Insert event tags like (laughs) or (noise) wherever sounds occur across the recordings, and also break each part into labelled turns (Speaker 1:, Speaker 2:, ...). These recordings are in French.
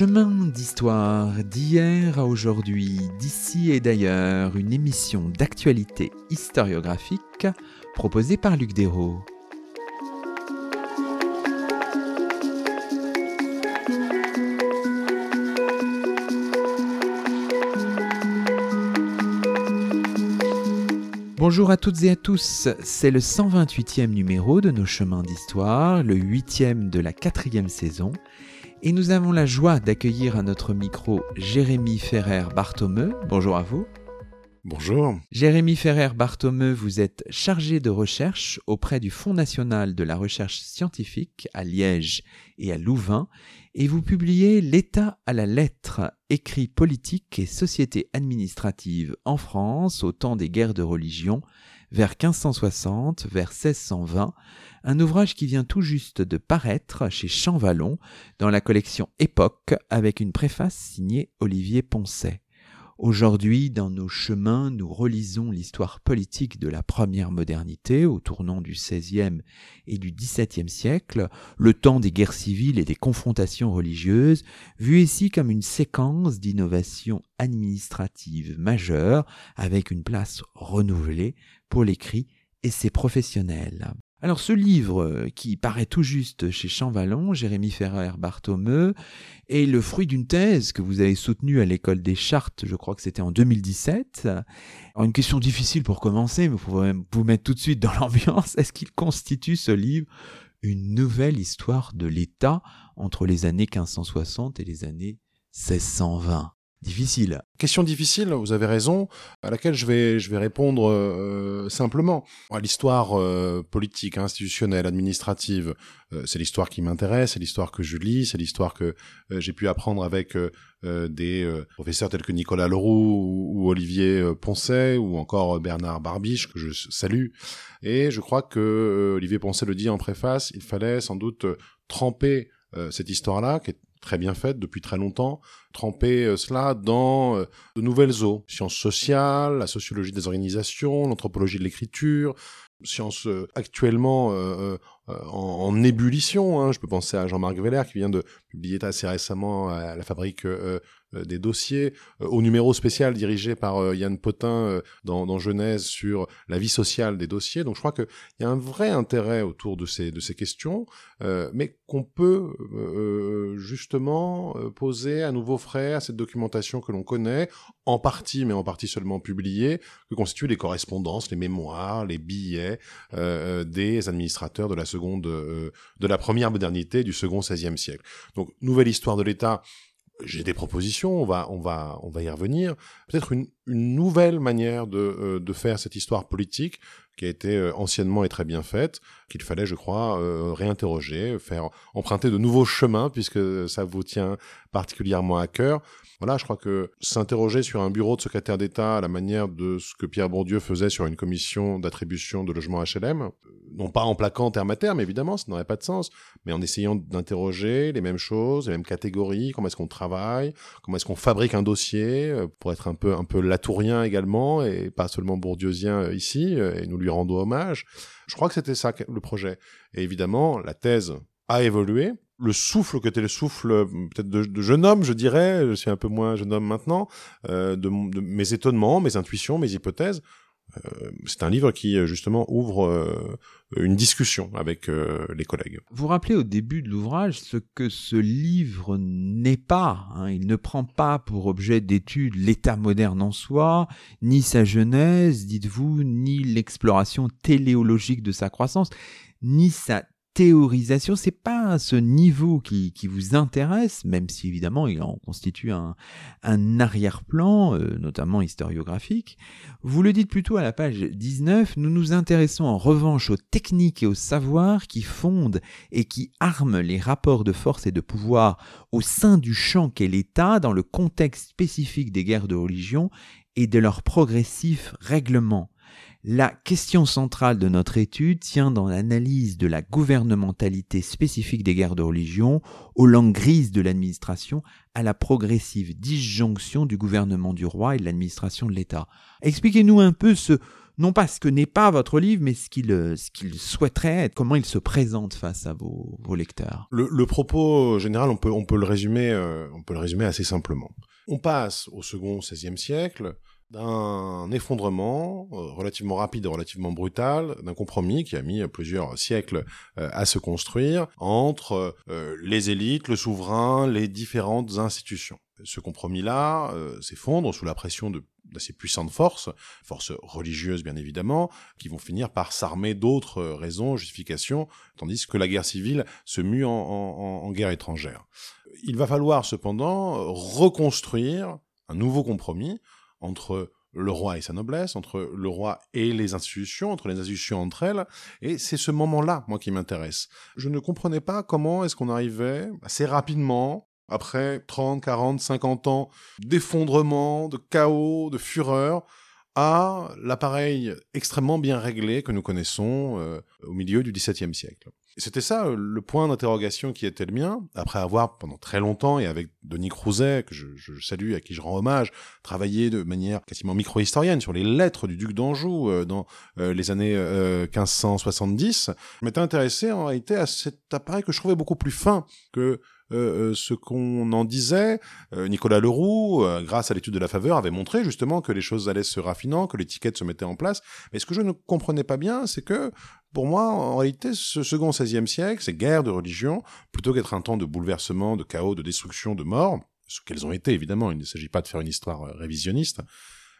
Speaker 1: Chemin d'histoire d'hier à aujourd'hui, d'ici et d'ailleurs, une émission d'actualité historiographique proposée par Luc Dérault. Bonjour à toutes et à tous, c'est le 128e numéro de nos chemins d'histoire, le 8e de la quatrième saison, et nous avons la joie d'accueillir à notre micro Jérémy Ferrer Barthomeu. Bonjour à vous.
Speaker 2: Bonjour.
Speaker 1: Jérémy Ferrer Barthomeu, vous êtes chargé de recherche auprès du Fonds national de la recherche scientifique à Liège et à Louvain, et vous publiez L'État à la lettre, écrit politique et société administrative en France au temps des guerres de religion, vers 1560, vers 1620, un ouvrage qui vient tout juste de paraître chez Champvallon dans la collection Époque avec une préface signée Olivier Poncet. Aujourd'hui, dans nos chemins, nous relisons l'histoire politique de la première modernité au tournant du XVIe et du XVIIe siècle, le temps des guerres civiles et des confrontations religieuses, vu ici comme une séquence d'innovations administratives majeures avec une place renouvelée pour l'écrit et ses professionnels. Alors ce livre, euh, qui paraît tout juste chez Champvallon, Jérémy Ferrer Barthomeu, est le fruit d'une thèse que vous avez soutenue à l'école des chartes, je crois que c'était en 2017. Alors une question difficile pour commencer, mais pour vous mettre tout de suite dans (laughs) l'ambiance, est-ce qu'il constitue ce livre une nouvelle histoire de l'État entre les années 1560 et les années 1620 difficile.
Speaker 2: Question difficile, vous avez raison, à laquelle je vais, je vais répondre euh, simplement. L'histoire euh, politique, institutionnelle, administrative, euh, c'est l'histoire qui m'intéresse, c'est l'histoire que je lis, c'est l'histoire que j'ai pu apprendre avec des professeurs tels que Nicolas Leroux ou, Olivier Poncet ou encore Bernard Barbiche, que je salue. Et je crois que Olivier Poncet le dit en préface, il fallait sans doute tremper cette histoire-là, qui est très bien faite depuis très longtemps, tremper euh, cela dans euh, de nouvelles eaux, sciences sociales, la sociologie des organisations, l'anthropologie de l'écriture, sciences euh, actuellement en, ébullition. Hein. Je peux penser à Jean-Marc Veller qui vient de publier assez récemment à la fabrique euh, des dossiers, euh, au numéro spécial dirigé par euh, Yann Potin dans, dans, Genèse sur la vie sociale des dossiers. Donc je crois qu'il y a un vrai intérêt autour de ces, de ces questions, mais qu'on peut justement poser à nouveau frais à cette documentation que l'on connaît, en partie, mais en partie seulement publiée, que constituent les correspondances, les mémoires, les billets des administrateurs de la seconde, de la première modernité du second XVIe siècle. Donc nouvelle histoire de l'État j'ai des propositions, on va, on va, on va y revenir. Peut-être une, une, nouvelle manière de, euh, de, faire cette histoire politique qui a été euh, anciennement et très bien faite, qu'il fallait, je crois, euh, réinterroger, faire emprunter de nouveaux chemins puisque ça vous tient particulièrement à cœur. Voilà, je crois que s'interroger sur un bureau de secrétaire d'État à la manière de ce que Pierre Bourdieu faisait sur une commission d'attribution de logements HLM, non pas en plaquant terme à terme, évidemment, ça n'aurait pas de sens, mais en essayant d'interroger les mêmes choses, les mêmes catégories, comment est-ce qu'on travaille, comment est-ce qu'on fabrique un dossier, euh, pour être un peu, un peu latourien également, et pas seulement bourdieusien euh, ici, euh, et nous lui rendons hommage. Je crois que c'était ça le projet. Et évidemment, la thèse a évolué. Le souffle que était le souffle peut-être de, jeune homme, je dirais, je suis un peu moins jeune homme maintenant, de, de mes étonnements, mes intuitions, mes hypothèses, euh, c'est un livre qui justement ouvre euh, une discussion avec euh, les collègues.
Speaker 1: Vous rappelez au début de l'ouvrage ce que ce livre n'est pas. Hein. Il ne prend pas pour objet d'étude l'État moderne en soi, ni sa genèse, dites-vous, ni l'exploration téléologique de sa croissance, ni sa théorisation, c'est pas ce niveau qui, vous intéresse, même si évidemment il en constitue un, un arrière-plan, euh, notamment historiographique. Vous le dites plutôt à la page 19, nous nous intéressons en revanche aux techniques et aux savoirs qui fondent et qui arment les rapports de force et de pouvoir au sein du champ qu'est l'État dans le contexte spécifique des guerres de religion et de leur progressif règlement. La question centrale de notre étude tient dans l'analyse de la gouvernementalité spécifique des guerres de religion, aux langues grises de l'administration, à la progressive disjonction du gouvernement du roi et de l'administration de l'État. Expliquez-nous un peu ce non pas ce que n'est pas votre livre, mais ce qu'il ce qu'il souhaiterait être, comment il se présente face à vos, lecteurs.
Speaker 2: Le, propos général, on peut on peut le résumer euh, on peut le résumer assez simplement. On passe au second XVIe siècle d'un effondrement euh, relativement rapide et relativement brutal, d'un compromis qui a mis plusieurs siècles euh, à se construire entre euh, les élites, le souverain, les différentes institutions. Ce compromis-là s'effondre sous la pression de d'assez puissantes forces, forces religieuses bien évidemment, qui vont finir par s'armer d'autres raisons, justifications, tandis que la guerre civile se mue en, en, en guerre étrangère. Il va falloir cependant reconstruire un nouveau compromis entre le roi et sa noblesse, entre le roi et les institutions, entre les institutions entre elles, et c'est ce moment-là, moi, qui m'intéresse. Je ne comprenais pas comment est-ce qu'on arrivait assez rapidement, après 30, 40, 50 ans d'effondrement, de chaos, de fureur, à l'appareil extrêmement bien réglé que nous connaissons euh, au milieu du XVIIe siècle. C'était ça euh, le point d'interrogation qui était le mien, après avoir pendant très longtemps, et avec Denis Crouzet, que je, je, salue, à qui je rends hommage, travaillé de manière quasiment micro-historienne sur les lettres du duc d'Anjou euh, dans les années 1570, je m'étais intéressé en réalité à cet appareil que je trouvais beaucoup plus fin que euh, euh, ce qu'on en disait. Euh, Nicolas Leroux, grâce à l'étude de la faveur, avait montré justement que les choses allaient se raffinant, que l'étiquette se mettait en place. Mais ce que je ne comprenais pas bien, c'est que pour moi, en réalité, ce second XVIe siècle, ces guerres de religion, plutôt qu'être un temps de bouleversement, de chaos, de destruction, de mort, ce qu'elles ont été évidemment, il ne s'agit pas de faire une histoire révisionniste,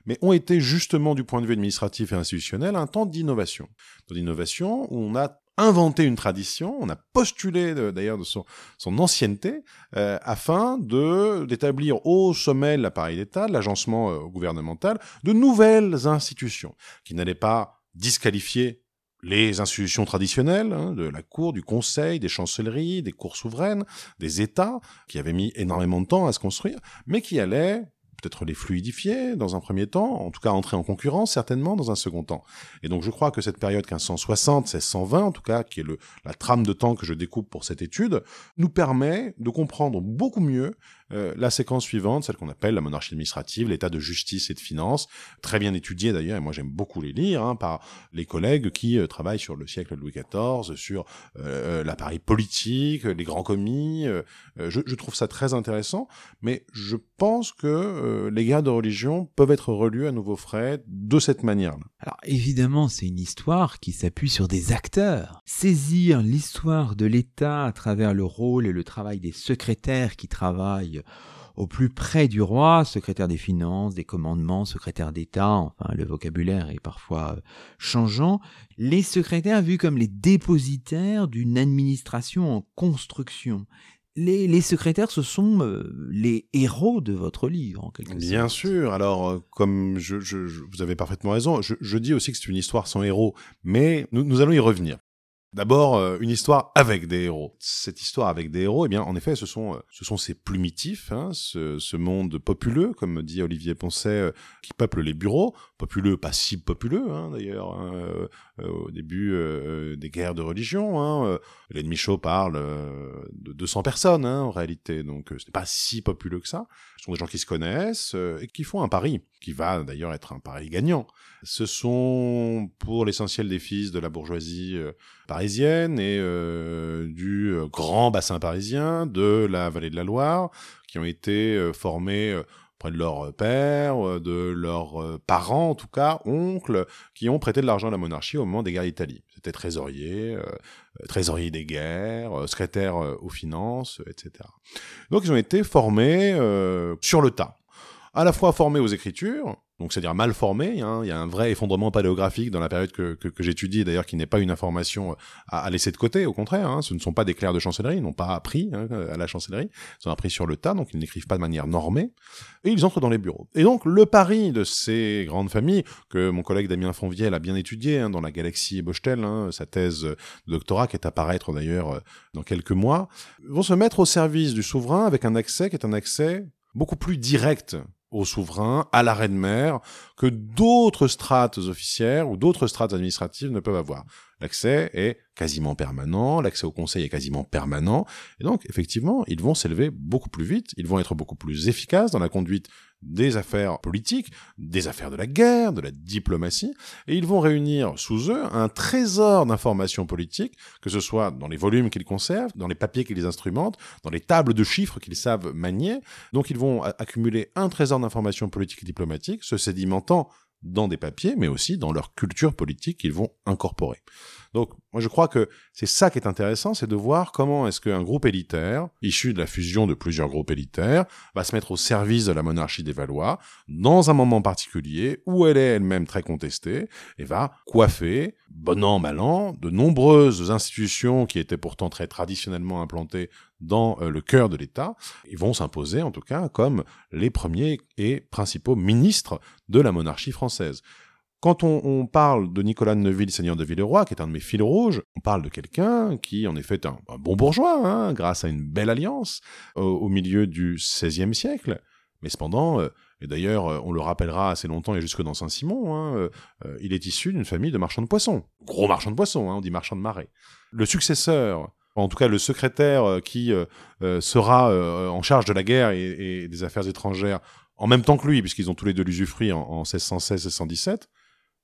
Speaker 2: mais ont été justement du point de vue administratif et institutionnel un temps d'innovation. D'innovation où on a inventé une tradition, on a postulé d'ailleurs de son, son ancienneté, euh, afin de d'établir au sommet de l'appareil d'État, de l'agencement euh, gouvernemental, de nouvelles institutions qui n'allaient pas disqualifier les institutions traditionnelles, hein, de la cour, du conseil, des chancelleries, des cours souveraines, des États, qui avaient mis énormément de temps à se construire, mais qui allaient peut-être les fluidifier dans un premier temps, en tout cas entrer en concurrence certainement dans un second temps. Et donc je crois que cette période 1560-1620, en tout cas, qui est la trame de temps que je découpe pour cette étude, nous permet de comprendre beaucoup mieux euh, la séquence suivante, celle qu'on appelle la monarchie administrative, l'état de justice et de finance, très bien étudié d'ailleurs, et moi j'aime beaucoup les lire, hein, par les collègues qui euh, travaillent sur le siècle de Louis XIV, sur euh, l'appareil politique, les grands commis. Je, je, trouve ça très intéressant, mais je pense que les guerres de religion peuvent être relus à nouveau frais de cette manière-là.
Speaker 1: Alors évidemment, c'est une histoire qui s'appuie sur des acteurs. Saisir l'histoire de l'État à travers le rôle et le travail des secrétaires qui travaillent au plus près du roi, secrétaire des finances, des commandements, secrétaire d'État, enfin le vocabulaire est parfois euh, changeant, les secrétaires vus comme les dépositaires d'une administration en construction. Les, secrétaires, ce sont euh, les héros de votre livre, en quelque
Speaker 2: sorte. Bien sûr. Alors, euh, comme je, vous avez parfaitement raison, je, dis aussi que c'est une histoire sans héros, mais nous allons y revenir. D'abord, euh, une histoire avec des héros. Cette histoire avec des héros, eh bien, en effet, ce sont, euh, ce sont ces plumitifs, hein, ce, ce, monde populeux, comme dit Olivier Poncet, euh, qui peuple les bureaux. Populeux, pas si populeux, hein, d'ailleurs, hein, au début des guerres de religion. Hein, L'ennemi chaud parle de 200 personnes, hein, en réalité, donc ce n'est pas si populeux que ça. Ce sont des gens qui se connaissent et qui font un pari, qui va d'ailleurs être un pari gagnant. Ce sont, pour l'essentiel des fils de la bourgeoisie parisienne et euh, du euh, grand bassin parisien, de la vallée de la Loire, qui ont été euh, formés près de leur père, de leurs parents en tout cas, oncles, qui ont prêté de l'argent à la monarchie au moment des guerres d'Italie. C'était trésorier, trésorier des guerres, secrétaire aux finances, etc. Donc ils ont été formés sur le tas, à la fois formés aux écritures, donc c'est-à-dire mal formé. Hein. Il y a un vrai effondrement paléographique dans la période que, que, que j'étudie, d'ailleurs qui n'est pas une information à, à, laisser de côté, au contraire. Hein. Ce ne sont pas des clercs de chancellerie, ils n'ont pas appris hein, à la chancellerie, ils ont appris sur le tas, donc ils n'écrivent pas de manière normée, et ils entrent dans les bureaux. Et donc le pari de ces grandes familles, que mon collègue Damien Fonvielle a bien étudié hein, dans la galaxie Bochtel, hein, sa thèse de doctorat qui est à paraître d'ailleurs euh, dans quelques mois, vont se mettre au service du souverain avec un accès qui est un accès beaucoup plus direct au souverain, à la reine-mère, que d'autres strates officières ou d'autres strates administratives ne peuvent avoir. L'accès est quasiment permanent, l'accès au conseil est quasiment permanent, et donc effectivement, ils vont s'élever beaucoup plus vite, ils vont être beaucoup plus efficaces dans la conduite des affaires politiques, des affaires de la guerre, de la diplomatie, et ils vont réunir sous eux un trésor d'informations politiques, que ce soit dans les volumes qu'ils conservent, dans les papiers qu'ils instrumentent, dans les tables de chiffres qu'ils savent manier. Donc ils vont accumuler un trésor d'informations politiques et diplomatiques, se sédimentant dans des papiers, mais aussi dans leur culture politique qu'ils vont incorporer. Donc, moi, je crois que c'est ça qui est intéressant, c'est de voir comment est-ce qu'un groupe élitaire, issu de la fusion de plusieurs groupes élitaires, va se mettre au service de la monarchie des Valois, dans un moment particulier où elle est elle-même très contestée, et va coiffer, bon an, mal an, de nombreuses institutions qui étaient pourtant très traditionnellement implantées dans euh, le cœur de l'État, ils vont s'imposer en tout cas comme les premiers et principaux ministres de la monarchie française. Quand on, parle de Nicolas de Neuville, seigneur de Villeroy, qui est un de mes fils rouges, on parle de quelqu'un qui, en effet, est un, bon bourgeois, hein, grâce à une belle alliance au, milieu du XVIe siècle. Mais cependant, euh, et d'ailleurs, euh, on le rappellera assez longtemps et jusque dans Saint-Simon, hein, euh, il est issu d'une famille de marchands de poissons. Gros marchands de poissons, hein, on dit marchands de marais. Le successeur, en tout cas le secrétaire qui sera en charge de la guerre et, des affaires étrangères en même temps que lui, puisqu'ils ont tous les deux l'usufruit en 1616-1617,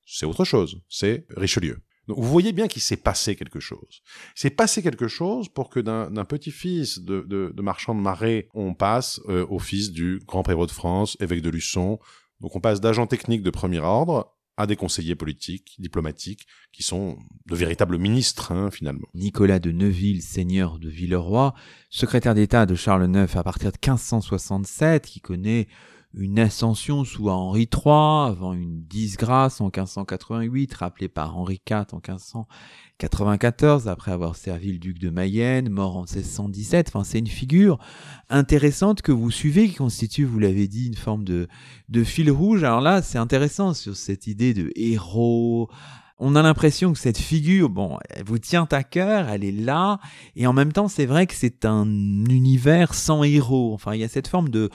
Speaker 2: c'est autre chose, c'est Richelieu. Donc vous voyez bien qu'il s'est passé quelque chose. Il s'est passé quelque chose pour que d'un petit-fils de, de, marchand de marais, on passe euh, au fils du grand prévôt de France, évêque de Luçon. Donc on passe d'agents techniques de premier ordre à des conseillers politiques, diplomatiques, qui sont de véritables ministres, hein, finalement.
Speaker 1: Nicolas de Neuville, seigneur de Villeroy, secrétaire d'État de Charles IX à partir de 1567, qui connaît une ascension sous Henri III, avant une disgrâce en 1588, rappelée par Henri IV en 1594, après avoir servi le duc de Mayenne, mort en 1617. Enfin, c'est une figure intéressante que vous suivez, qui constitue, vous l'avez dit, une forme de, de fil rouge. Alors là, c'est intéressant sur cette idée de héros, on a l'impression que cette figure, bon, elle vous tient à cœur, elle est là, et en même temps, c'est vrai que c'est un univers sans héros. Enfin, il y a cette forme de,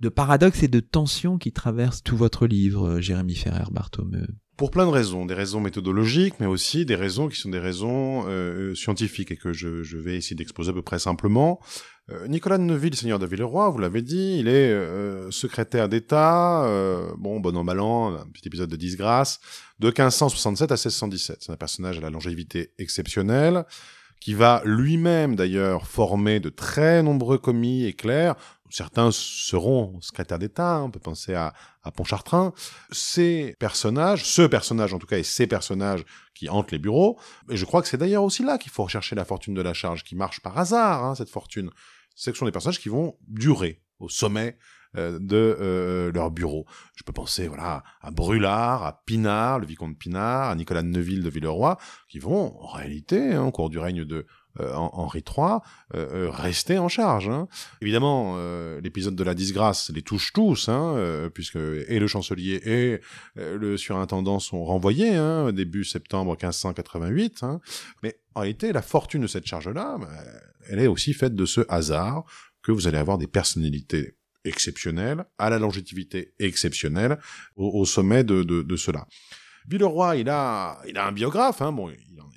Speaker 1: de paradoxes et de tensions qui traversent tout votre livre, euh, Jérémy Ferrer Barthomeu
Speaker 2: pour plein de raisons, des raisons méthodologiques, mais aussi des raisons qui sont des raisons euh, scientifiques et que je, je vais essayer d'exposer à peu près simplement. Euh, Nicolas de Neuville, seigneur de Villeroy, vous l'avez dit, il est euh, secrétaire d'État, bon, bon an, mal un petit épisode de disgrâce, de 1567 à 1617. C'est un personnage à la longévité exceptionnelle, qui va lui-même d'ailleurs former de très nombreux commis et clercs, certains seront secrétaires d'État, hein, on peut penser à, à Pontchartrain. Ces personnages, ce personnage en tout cas, et ces personnages qui hantent les bureaux, et je crois que c'est d'ailleurs aussi là qu'il faut rechercher la fortune de la charge, qui marche par hasard, hein, cette fortune. Ce sont des personnages qui vont durer au sommet euh, de euh, leur bureau. Je peux penser voilà à Brulard, à Pinard, le vicomte Pinard, à Nicolas de Neuville de Villeroy, qui vont en réalité, hein, au cours du règne de Henri III, euh, euh, rester en charge. Hein. Évidemment, l'épisode de la disgrâce les touche tous, hein, puisque et le chancelier et le surintendant sont renvoyés hein, début septembre 1588. Hein. Mais en réalité, la fortune de cette charge-là, bah, elle est aussi faite de ce hasard que vous allez avoir des personnalités exceptionnelles, à la longévité exceptionnelle, au, sommet de, cela. Villeroy, il a, il a un biographe, bon, il en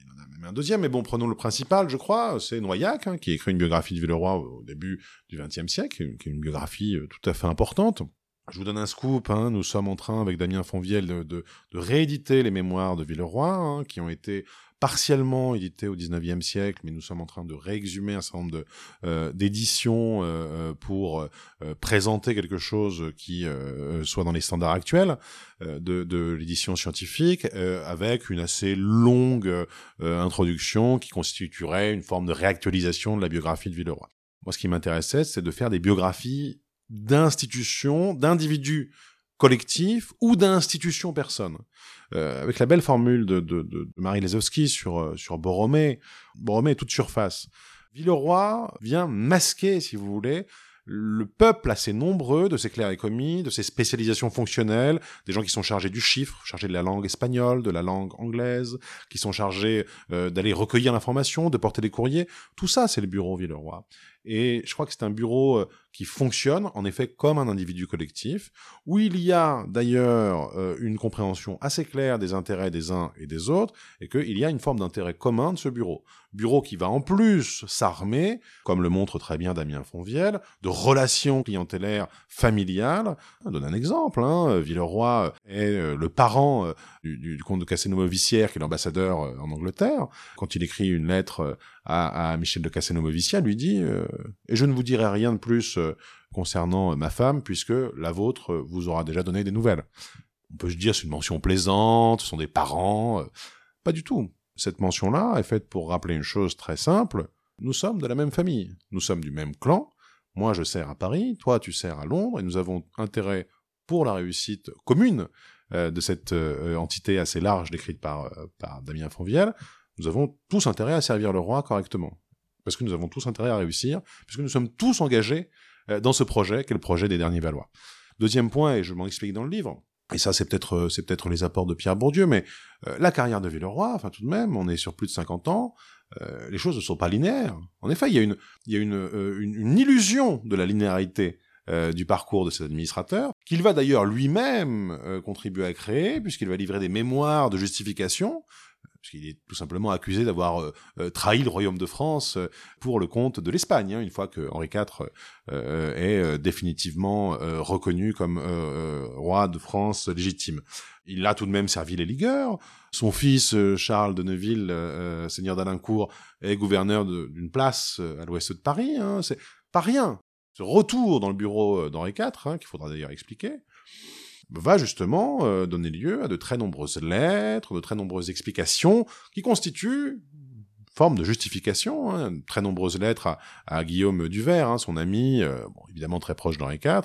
Speaker 2: un deuxième, mais bon, prenons le principal, je crois, c'est Noyac, hein, qui écrit une biographie de Villeroy au début du XXe siècle, qui est une biographie euh, tout à fait importante. Je vous donne un scoop, hein, nous sommes en train, avec Damien Fonvielle, de, de, rééditer les mémoires de Villeroy, hein, qui ont été partiellement édité au XIXe siècle, mais nous sommes en train de réexhumer un certain nombre de, euh, d'éditions euh, euh pour euh, euh, présenter quelque chose qui soit dans les standards actuels de, de l'édition scientifique, avec une assez longue introduction qui constituerait une forme de réactualisation de la biographie de Villeroy. Moi, ce qui m'intéressait, c'est de faire des biographies d'institutions, d'individus collectif ou d'institution personne. Euh, avec la belle formule de, Marie Lesowski sur, euh, sur Borromée, Borromée est toute surface. Villeroy vient masquer, si vous voulez, le peuple assez nombreux de ses clercs et commis, de ses spécialisations fonctionnelles, des gens qui sont chargés du chiffre, chargés de la langue espagnole, de la langue anglaise, qui sont chargés euh, d'aller recueillir l'information, de porter des courriers. Tout ça, c'est le bureau Villeroy. Et je crois que c'est un bureau euh, qui fonctionne en effet comme un individu collectif, où il y a d'ailleurs euh, une compréhension assez claire des intérêts des uns et des autres, et qu'il y a une forme d'intérêt commun de ce bureau. Bureau qui va en plus s'armer, comme le montre très bien Damien Fonvielle, de relations clientélaires familiales. Je donne un exemple, hein, Villeroy est euh, le parent du, comte de Castelnau-Vicière, qui est l'ambassadeur en Angleterre. Quand il écrit une lettre à, Michel de Castelnau-Movicia, lui dit euh, Et je ne vous dirai rien de plus euh, concernant ma femme, puisque la vôtre vous aura déjà donné des nouvelles. On peut se dire c'est une mention plaisante, ce sont des parents. Euh, pas du tout. Cette mention-là est faite pour rappeler une chose très simple. Nous sommes de la même famille, nous sommes du même clan. Moi, je sers à Paris, toi, tu sers à Londres, et nous avons intérêt pour la réussite commune de cette entité assez large décrite par, par Damien Fonvielle, nous avons tous intérêt à servir le roi correctement. Parce que nous avons tous intérêt à réussir, puisque nous sommes tous engagés euh, dans ce projet, qui est le projet des derniers Valois. Deuxième point, et je m'en explique dans le livre, et ça c'est peut-être euh, les apports de Pierre Bourdieu, mais euh, la carrière de Villeroy, enfin tout de même, on est sur plus de 50 ans, les choses ne sont pas linéaires. En effet, il y a une, il y a une, une, illusion de la linéarité du parcours de cet administrateur, qu'il va d'ailleurs lui-même contribuer à créer, puisqu'il va livrer des mémoires de justification puisqu'il est tout simplement accusé d'avoir euh, euh, trahi le royaume de France euh, pour le compte de l'Espagne, hein, une fois que Henri IV est définitivement reconnu comme roi de France légitime. Il a tout de même servi les ligueurs. Son fils, Charles de Neuville, seigneur d'Alincourt, est gouverneur d'une place à l'ouest de Paris. Hein, c'est pas rien. Ce retour dans le bureau d'Henri IV, hein, qu'il faudra d'ailleurs expliquer, va justement euh, donner lieu à de très nombreuses lettres, de très nombreuses explications, qui constituent forme de justification, hein, très nombreuses lettres à, Guillaume Duvert, hein, son ami, euh, bon, évidemment très proche d'Henri IV,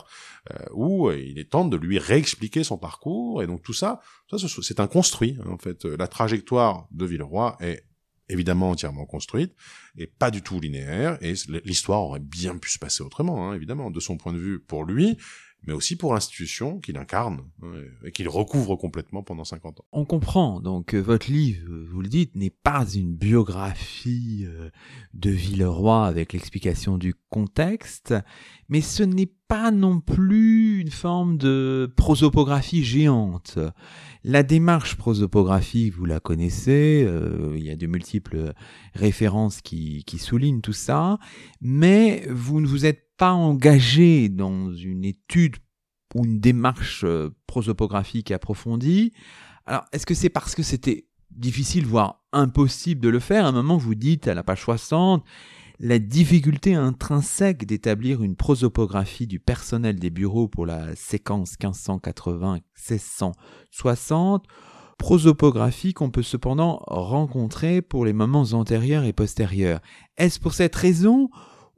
Speaker 2: euh, où il est temps de lui réexpliquer son parcours, et donc tout ça, ça c'est un construit, hein, en fait. La trajectoire de Villeroy est évidemment entièrement construite, et pas du tout linéaire, et l'histoire aurait bien pu se passer autrement, hein, évidemment, de son point de vue pour lui, mais aussi pour l'institution qu'il incarne hein, et qu'il recouvre complètement pendant 50 ans.
Speaker 1: On comprend, donc euh, votre livre, euh, vous le dites, n'est pas une biographie euh, de Villeroy avec l'explication du contexte, mais ce n'est pas non plus une forme de prosopographie géante. La démarche prosopographique, vous la connaissez, il y a de multiples références qui, qui soulignent tout ça, mais vous ne vous êtes pas engagé dans une étude ou une démarche euh, prosopographique approfondie. Alors, est-ce que c'est parce que c'était difficile, voire impossible de le faire? À un moment, vous dites à la page 60, la difficulté intrinsèque d'établir une prosopographie du personnel des bureaux pour la séquence 1580-1660, prosopographie qu'on peut cependant rencontrer pour les moments antérieurs et postérieurs. Est-ce pour cette raison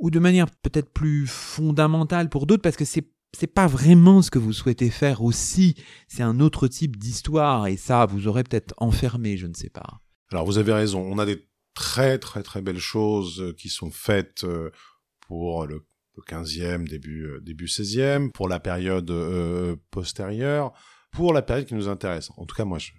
Speaker 1: ou de manière peut-être plus fondamentale pour d'autres, parce que c'est c'est pas vraiment ce que vous souhaitez faire aussi. C'est un autre type d'histoire et ça, vous aurez peut-être enfermé, je ne sais pas.
Speaker 2: Alors vous avez raison. On a des très très très belles choses euh, qui sont faites euh, pour le, 15e, début euh, début 16e, pour la période postérieure, pour la période qui nous intéresse. En tout cas, moi, je,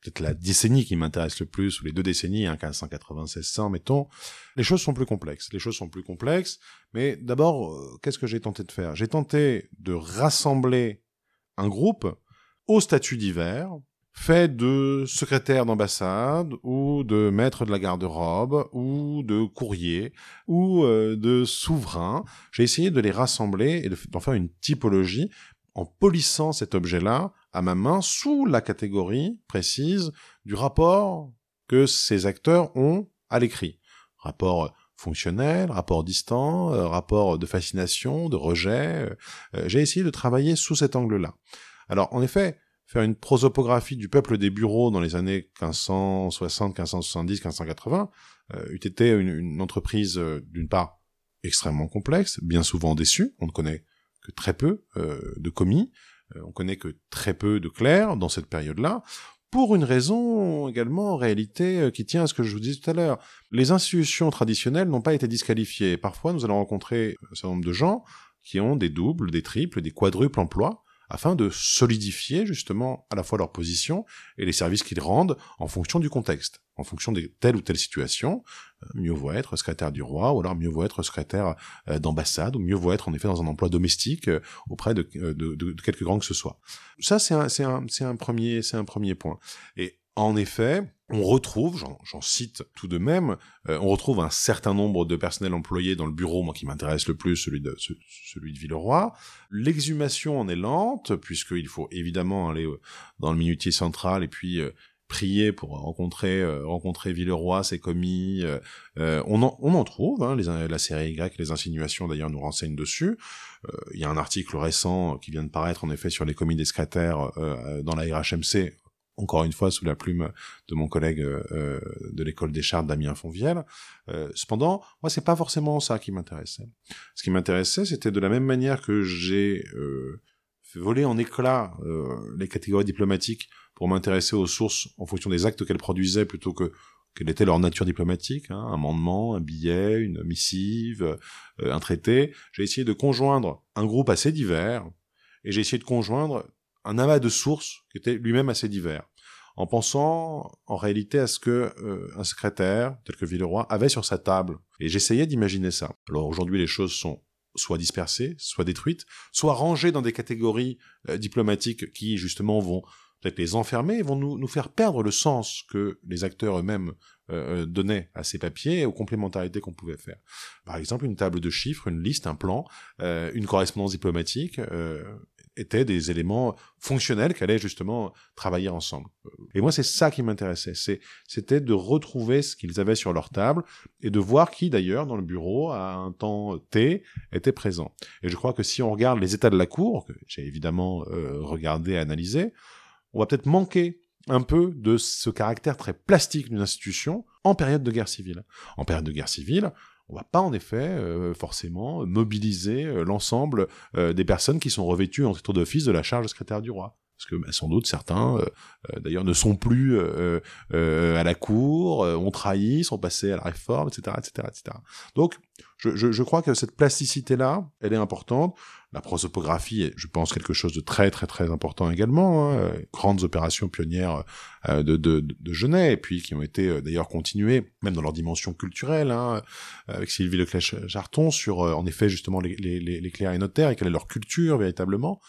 Speaker 2: peut-être la décennie qui m'intéresse le plus, ou les deux décennies, hein, 1596-100, mettons, les choses sont plus complexes. Les choses sont plus complexes, mais d'abord, euh, qu'est-ce que j'ai tenté de faire? J'ai tenté de rassembler un groupe au statut divers, fait de secrétaires d'ambassade, ou de maîtres de la garde-robe, ou de courriers, ou euh, de souverains. J'ai essayé de les rassembler et d'en faire une typologie en polissant cet objet-là à ma main sous la catégorie précise du rapport que ces acteurs ont à l'écrit. Rapport fonctionnel, rapport distant, euh, rapport de fascination, de rejet. Euh, euh, j'ai essayé de travailler sous cet angle-là. Alors, en effet, faire une prosopographie du peuple des bureaux dans les années 1560, 1570, 1580 eût été une entreprise, d'une part, extrêmement complexe, bien souvent déçue. On ne connaît que très peu de commis. Euh, on connaît que très peu de clercs dans cette période-là, pour une raison également en réalité euh, qui tient à ce que je vous disais tout à l'heure. Les institutions traditionnelles n'ont pas été disqualifiées. Parfois, nous allons rencontrer un certain nombre de gens qui ont des doubles, des triples, des quadruples emplois, afin de solidifier justement à la fois leur position et les services qu'ils rendent en fonction du contexte. En fonction de telle ou telle situation. Euh, mieux vaut être secrétaire du roi, ou alors mieux vaut être secrétaire euh, d'ambassade, ou mieux vaut être en effet dans un emploi domestique euh, auprès de, de, quelque grand que ce soit. Ça, c'est un, premier, point. Et en effet, on retrouve, j'en cite tout de même, on retrouve un certain nombre de personnels employés dans le bureau, moi qui m'intéresse le plus, celui de, celui de Villeroy. L'exhumation en est lente, puisqu'il faut évidemment aller dans le minutier central et puis prier pour rencontrer euh, rencontrer Villeroy, ses commis. Euh, euh, on, en, on en trouve, hein, les, la série Y, les insinuations d'ailleurs nous renseignent dessus. Il y a un article récent qui vient de paraître en effet sur les commis des secrétaires dans la RHMC, encore une fois sous la plume de mon collègue de l'école des chartes Damien Fonvielle. cependant, moi c'est pas forcément ça qui m'intéressait. Ce qui m'intéressait, c'était de la même manière que j'ai fait voler en éclats les catégories diplomatiques pour m'intéresser aux sources en fonction des actes qu'elles produisaient plutôt que quelle était leur nature diplomatique, hein, un amendement, un billet, une missive, euh, un traité. J'ai essayé de conjoindre un groupe assez divers et j'ai essayé de conjoindre un amas de sources qui était lui-même assez divers, en pensant en réalité à ce que euh, un secrétaire tel que Villeroy avait sur sa table. Et j'essayais d'imaginer ça. Alors aujourd'hui, les choses sont soit dispersées, soit détruites, soit rangées dans des catégories euh, diplomatiques qui justement vont peut-être les enfermer, vont nous, nous faire perdre le sens que les acteurs eux-mêmes euh, euh, donnaient à ces papiers et aux complémentarités qu'on pouvait faire. Par exemple, une table de chiffres, une liste, un plan, euh, une correspondance diplomatique euh, étaient des éléments fonctionnels qu'allaient justement travailler ensemble. Et moi, c'est ça qui m'intéressait. C'était de retrouver ce qu'ils avaient sur leur table et de voir qui, d'ailleurs, dans le bureau, à un temps T, était présent. Et je crois que si on regarde les états de la cour, que j'ai évidemment euh, regardé analysé, on va peut-être manquer un peu de ce caractère très plastique d'une institution en période de guerre civile. En période de guerre civile, on va pas en effet euh, forcément mobiliser euh, l'ensemble euh, des personnes qui sont revêtues en titre d'office de la charge de secrétaire du roi parce que bah, sans doute certains, d'ailleurs, ne sont plus à la cour, ont trahi, sont passés à la réforme, etc., etc., etc. Donc, je crois que cette plasticité-là, elle est importante. La prosopographie est, je pense, quelque chose de très, très, très important également. Hein. Grandes opérations pionnières de, de, de Genet, et puis qui ont été d'ailleurs continuées, même dans leur dimension culturelle, hein, avec Sylvie Leclerc-Jarton, sur, en effet, justement, les, les, les clercs et notaires, et quelle est leur culture, véritablement.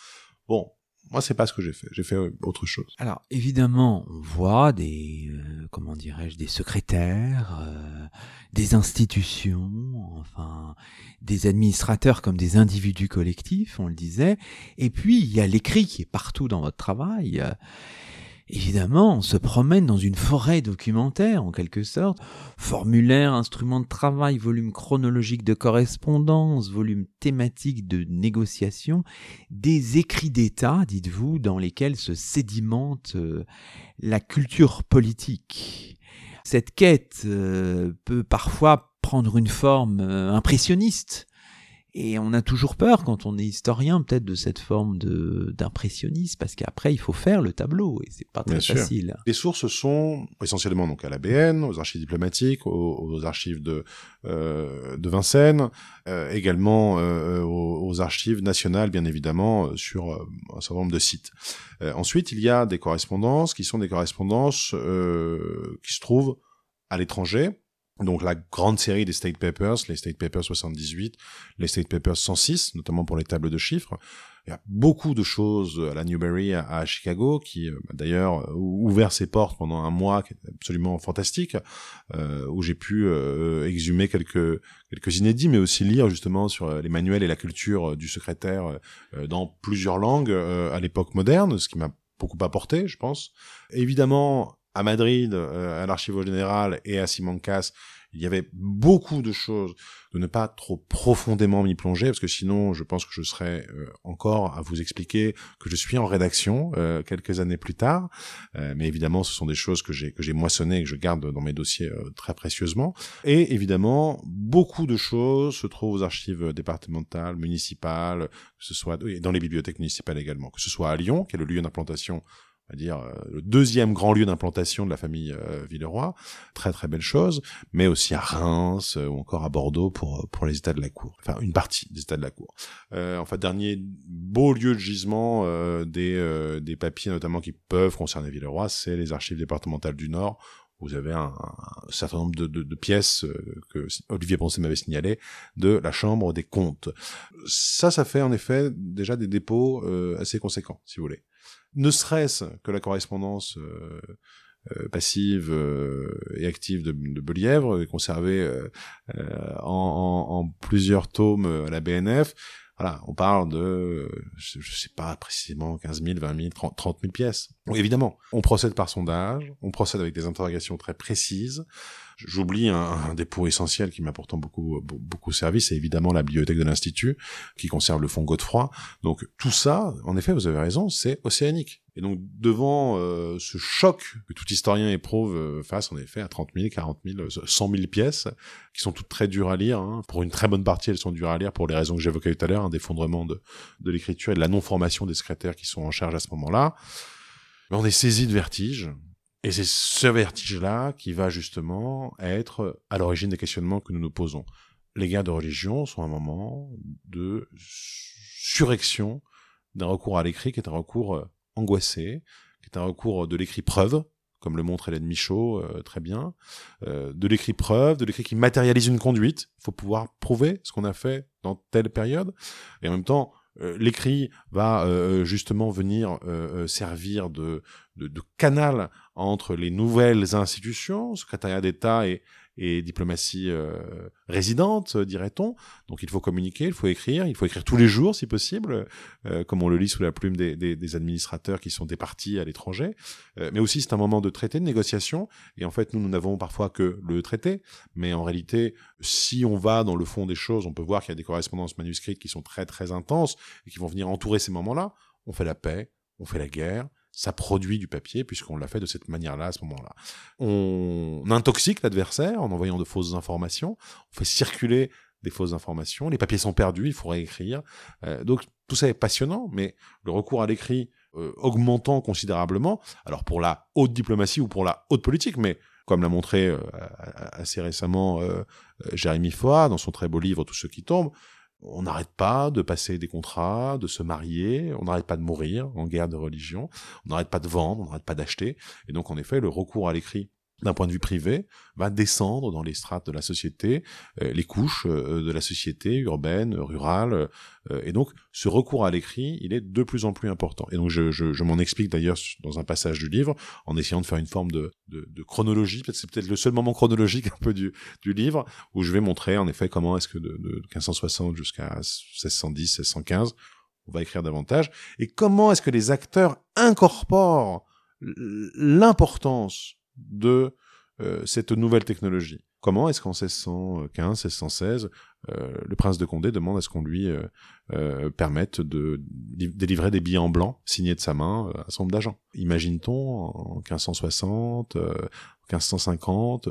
Speaker 2: Bon, moi, c'est pas ce que j'ai fait. J'ai fait euh, autre chose.
Speaker 1: Alors, évidemment, on voit des, euh, comment dirais-je, des secrétaires, euh, des institutions, enfin, des administrateurs comme des individus collectifs, on le disait. Et puis, il y a l'écrit qui est partout dans votre travail. Évidemment, on se promène dans une forêt documentaire, en quelque sorte. Formulaire, instrument de travail, volume chronologique de correspondance, volume thématique de négociation, des écrits d'État, dites-vous, dans lesquels se sédimente euh, la culture politique. Cette quête euh, peut parfois prendre une forme euh, impressionniste, et on a toujours peur quand on est historien peut-être de cette forme de d'impressionnisme parce qu'après il faut faire le tableau et c'est pas très facile.
Speaker 2: Les sources sont essentiellement donc à l'ABN, aux archives diplomatiques, aux, archives de euh, de Vincennes, euh, également euh, aux, archives nationales bien évidemment sur un certain nombre de sites. ensuite il y a des correspondances qui sont des correspondances qui se trouvent à l'étranger donc la grande série des State Papers, les State Papers 78, les State Papers 106, notamment pour les tables de chiffres. Il y a beaucoup de choses à la Newberry à, Chicago qui euh, d'ailleurs euh, ouvert ses portes pendant un mois qui est absolument fantastique euh, où j'ai pu exhumer quelques quelques inédits mais aussi lire justement sur les manuels et la culture du secrétaire dans plusieurs langues à l'époque moderne ce qui m'a beaucoup apporté je pense évidemment à Madrid, euh, à l'Archivo général et à Simancas, il y avait beaucoup de choses, de ne pas trop profondément m'y plonger, parce que sinon, je pense que je serais euh, encore à vous expliquer que je suis en rédaction euh, quelques années plus tard. mais évidemment, ce sont des choses que j'ai que j'ai moissonnées et que je garde dans mes dossiers très précieusement. Et évidemment, beaucoup de choses se trouvent aux archives départementales, municipales, que ce soit et dans les bibliothèques municipales également, que ce soit à Lyon, qui est le lieu d'implantation dire euh, le deuxième grand lieu d'implantation de la famille euh, Villeroy, très très belle chose, mais aussi à Reims euh, ou encore à Bordeaux pour pour les états de la cour, enfin une partie des états de la cour. Euh, enfin dernier beau lieu de gisement des des papiers notamment qui peuvent concerner Villeroy, c'est les archives départementales du Nord Vous avez un, certain nombre de, de, de pièces que Olivier Poncet m'avait signalé de la Chambre des comptes. Ça, ça fait en effet déjà des dépôts assez conséquents, si vous voulez. Ne serait-ce que la correspondance euh, passive euh, et active de, de Belièvre, conservée euh, en, plusieurs tomes à la BNF. On parle de, je, je sais pas précisément, 15 000, 20 000, 30, 30 000 pièces. Évidemment, on procède par sondage, on procède avec des interrogations très précises, J'oublie un, dépôt essentiel qui m'a pourtant beaucoup beaucoup servi, c'est évidemment la bibliothèque de l'institut qui conserve le fonds Godefroy. Donc tout ça, en effet, vous avez raison, c'est océanique. Et donc devant euh, ce choc que tout historien éprouve euh, face en effet à 30 000, 40 000, 100 000 pièces, qui sont toutes très dures à lire, hein. pour une très bonne partie elles sont dures à lire pour les raisons que j'évoquais tout à l'heure, un d'effondrement de, l'écriture et de la non-formation des secrétaires qui sont en charge à ce moment-là. On est saisi de vertige, et c'est ce vertige-là qui va justement être à l'origine des questionnements que nous nous posons. Les guerres de religion sont un moment de surrection d'un recours à l'écrit qui est un recours euh, angoissé, qui est un recours de l'écrit preuve, comme le montre Hélène Michaud euh, très bien, euh, de l'écrit preuve, de l'écrit qui matérialise une conduite. Il faut pouvoir prouver ce qu'on a fait dans telle période. Et en même temps, euh, l'écrit va justement venir servir de, de, canal entre les nouvelles institutions, secrétariat d'État et, et diplomatie euh, résidente, dirait-on. Donc il faut communiquer, il faut écrire, il faut écrire tous les jours si possible, euh, comme on le lit sous la plume des, des, des administrateurs qui sont départis à l'étranger. Euh, mais aussi c'est un moment de traité, de négociation. Et en fait nous, nous n'avons parfois que le traité, mais en réalité, si on va dans le fond des choses, on peut voir qu'il y a des correspondances manuscrites qui sont très très intenses et qui vont venir entourer ces moments-là. On fait la paix, on fait la guerre, ça produit du papier puisqu'on l'a fait de cette manière-là à ce moment-là. On intoxique l'adversaire en envoyant de fausses informations, on fait circuler des fausses informations, les papiers sont perdus, il faut réécrire. Euh, donc tout ça est passionnant, mais le recours à l'écrit euh, augmentant considérablement, alors pour la haute diplomatie ou pour la haute politique, mais comme l'a montré euh, assez récemment Jérémy Foa dans son très beau livre Tous ceux qui tombent, on n'arrête pas de passer des contrats, de se marier, on n'arrête pas de mourir en guerre de religion, on n'arrête pas de vendre, on n'arrête pas d'acheter. Et donc, en effet, le recours à l'écrit d'un point de vue privé, va descendre dans les strates de la société, euh, les couches euh, de la société urbaine, rurale, euh, et donc ce recours à l'écrit, il est de plus en plus important. Et donc je, je, je m'en explique d'ailleurs dans un passage du livre, en essayant de faire une forme de, de, de chronologie, c'est peut-être le seul moment chronologique un peu du, du livre, où je vais montrer en effet comment est-ce que de, de 1560 jusqu'à 1610, 1615, on va écrire davantage, et comment est-ce que les acteurs incorporent l'importance de euh, cette nouvelle technologie. Comment est-ce qu'en 1615, 1616, euh, le prince de Condé demande à ce qu'on lui euh, permette de délivrer des billets en blanc signés de sa main à son nombre d'agents? Imagine-t-on en 1560, 1550,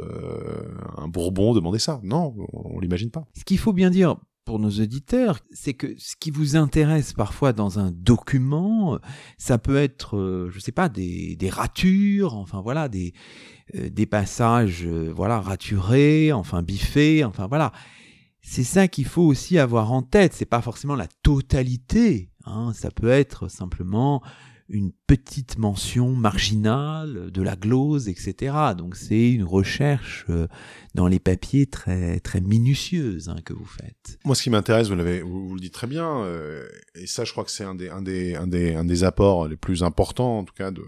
Speaker 2: un Bourbon demander ça? Non, on l'imagine pas.
Speaker 1: Ce qu'il faut bien dire pour nos auditeurs, c'est que ce qui vous intéresse parfois dans un document, ça peut être, euh, je sais pas, des, des ratures, enfin voilà, des, euh, des passages, euh, voilà, raturés, enfin biffés, enfin voilà. C'est ça qu'il faut aussi avoir en tête. C'est pas forcément la totalité. Hein, ça peut être simplement une petite mention marginale de la glose, etc. Donc c'est une recherche euh, dans les papiers très très minutieuse hein, que vous faites.
Speaker 2: Moi, ce qui m'intéresse, vous l'avez, vous, le dites très bien, euh, et ça, je crois que c'est un des apports les plus importants, en tout cas de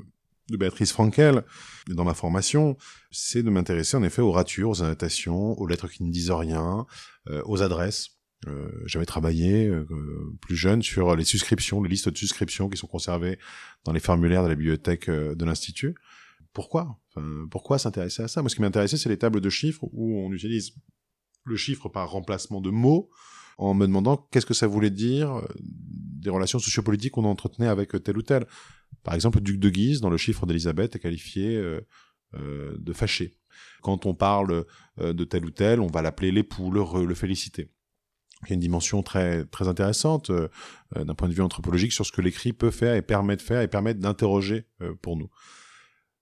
Speaker 2: Béatrice Frankel dans ma formation, c'est de m'intéresser en effet aux ratures, aux annotations, aux lettres qui ne disent rien, euh, aux adresses j'avais travaillé euh, plus jeune sur les souscriptions, les listes de souscriptions qui sont conservées dans les formulaires de la bibliothèque euh, de l'institut. Pourquoi? Pourquoi s'intéresser à ça? Moi, ce qui m'intéressait, c'est les tables de chiffres où on utilise le chiffre par remplacement de mots en me demandant qu'est-ce que ça voulait dire des relations sociopolitiques qu'on entretenait avec tel ou tel. Par exemple, le duc de Guise, dans le chiffre d'Élisabeth, est qualifié euh, de fâché. Quand on parle de tel ou tel, on va l'appeler l'époux, le le féliciter il y a une dimension très très intéressante euh, euh, d'un point de vue anthropologique sur ce que l'écrit peut faire et permet de faire et permet d'interroger euh, pour nous.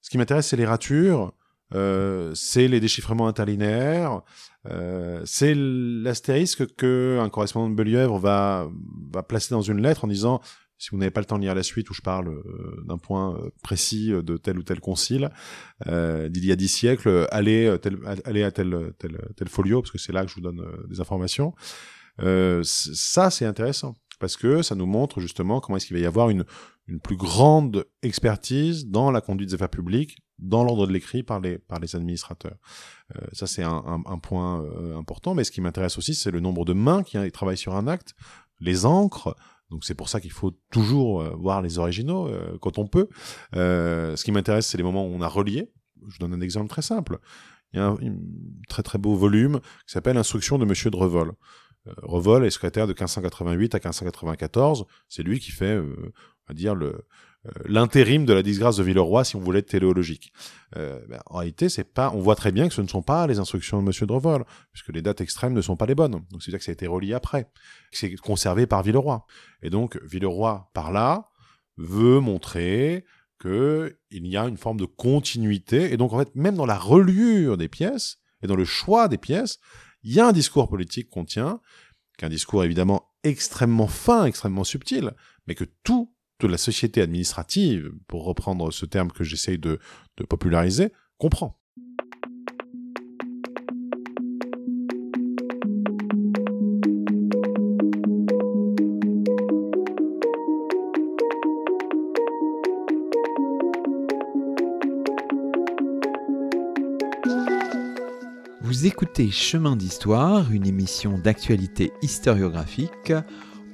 Speaker 2: Ce qui m'intéresse, c'est les ratures, c'est les déchiffrements interlinéaires, c'est l'astérisque que un correspondant de Belièvre va va placer dans une lettre en disant si vous n'avez pas le temps de lire la suite où je parle euh, d'un point euh, précis de tel ou tel concile d'il y a dix siècles, allez, allez à tel, tel, tel folio, parce que c'est là que je vous donne des informations. Ça, c'est intéressant parce que ça nous montre justement comment est-ce qu'il va y avoir une, une plus grande expertise dans la conduite des affaires publiques, dans l'ordre de l'écrit par les, par les administrateurs. Euh, ça, c'est un, un, un, point euh, important, mais ce qui m'intéresse aussi, c'est le nombre de mains qui travaillent sur un acte, les encres, donc c'est pour ça qu'il faut toujours euh, voir les originaux euh, quand on peut. Euh, ce qui m'intéresse, c'est les moments où on a relié. Je donne un exemple très simple. Il y a un, un très très beau volume qui s'appelle Instruction de Monsieur de Revol. Euh, Revol est secrétaire de 1588 à 1594. C'est lui qui fait, euh, on va dire, le, euh, l'intérim de la disgrâce de Villeroy si on voulait être téléologique. Ben, en réalité, c'est pas, on voit très bien que ce ne sont pas les instructions de Monsieur de Revol, puisque les dates extrêmes ne sont pas les bonnes. Donc c'est-à-dire que ça a été relié après, c'est conservé par Villeroy. Et donc Villeroy, par là, veut montrer que il y a une forme de continuité. Et donc en fait, même dans la reliure des pièces et dans le choix des pièces, il y a un discours politique qu'on tient, qu'un discours évidemment extrêmement fin, extrêmement subtil, mais que tout de la société administrative, pour reprendre ce terme que j'essaye de populariser, comprend.
Speaker 1: Écoutez Chemin d'Histoire, une émission d'actualité historiographique.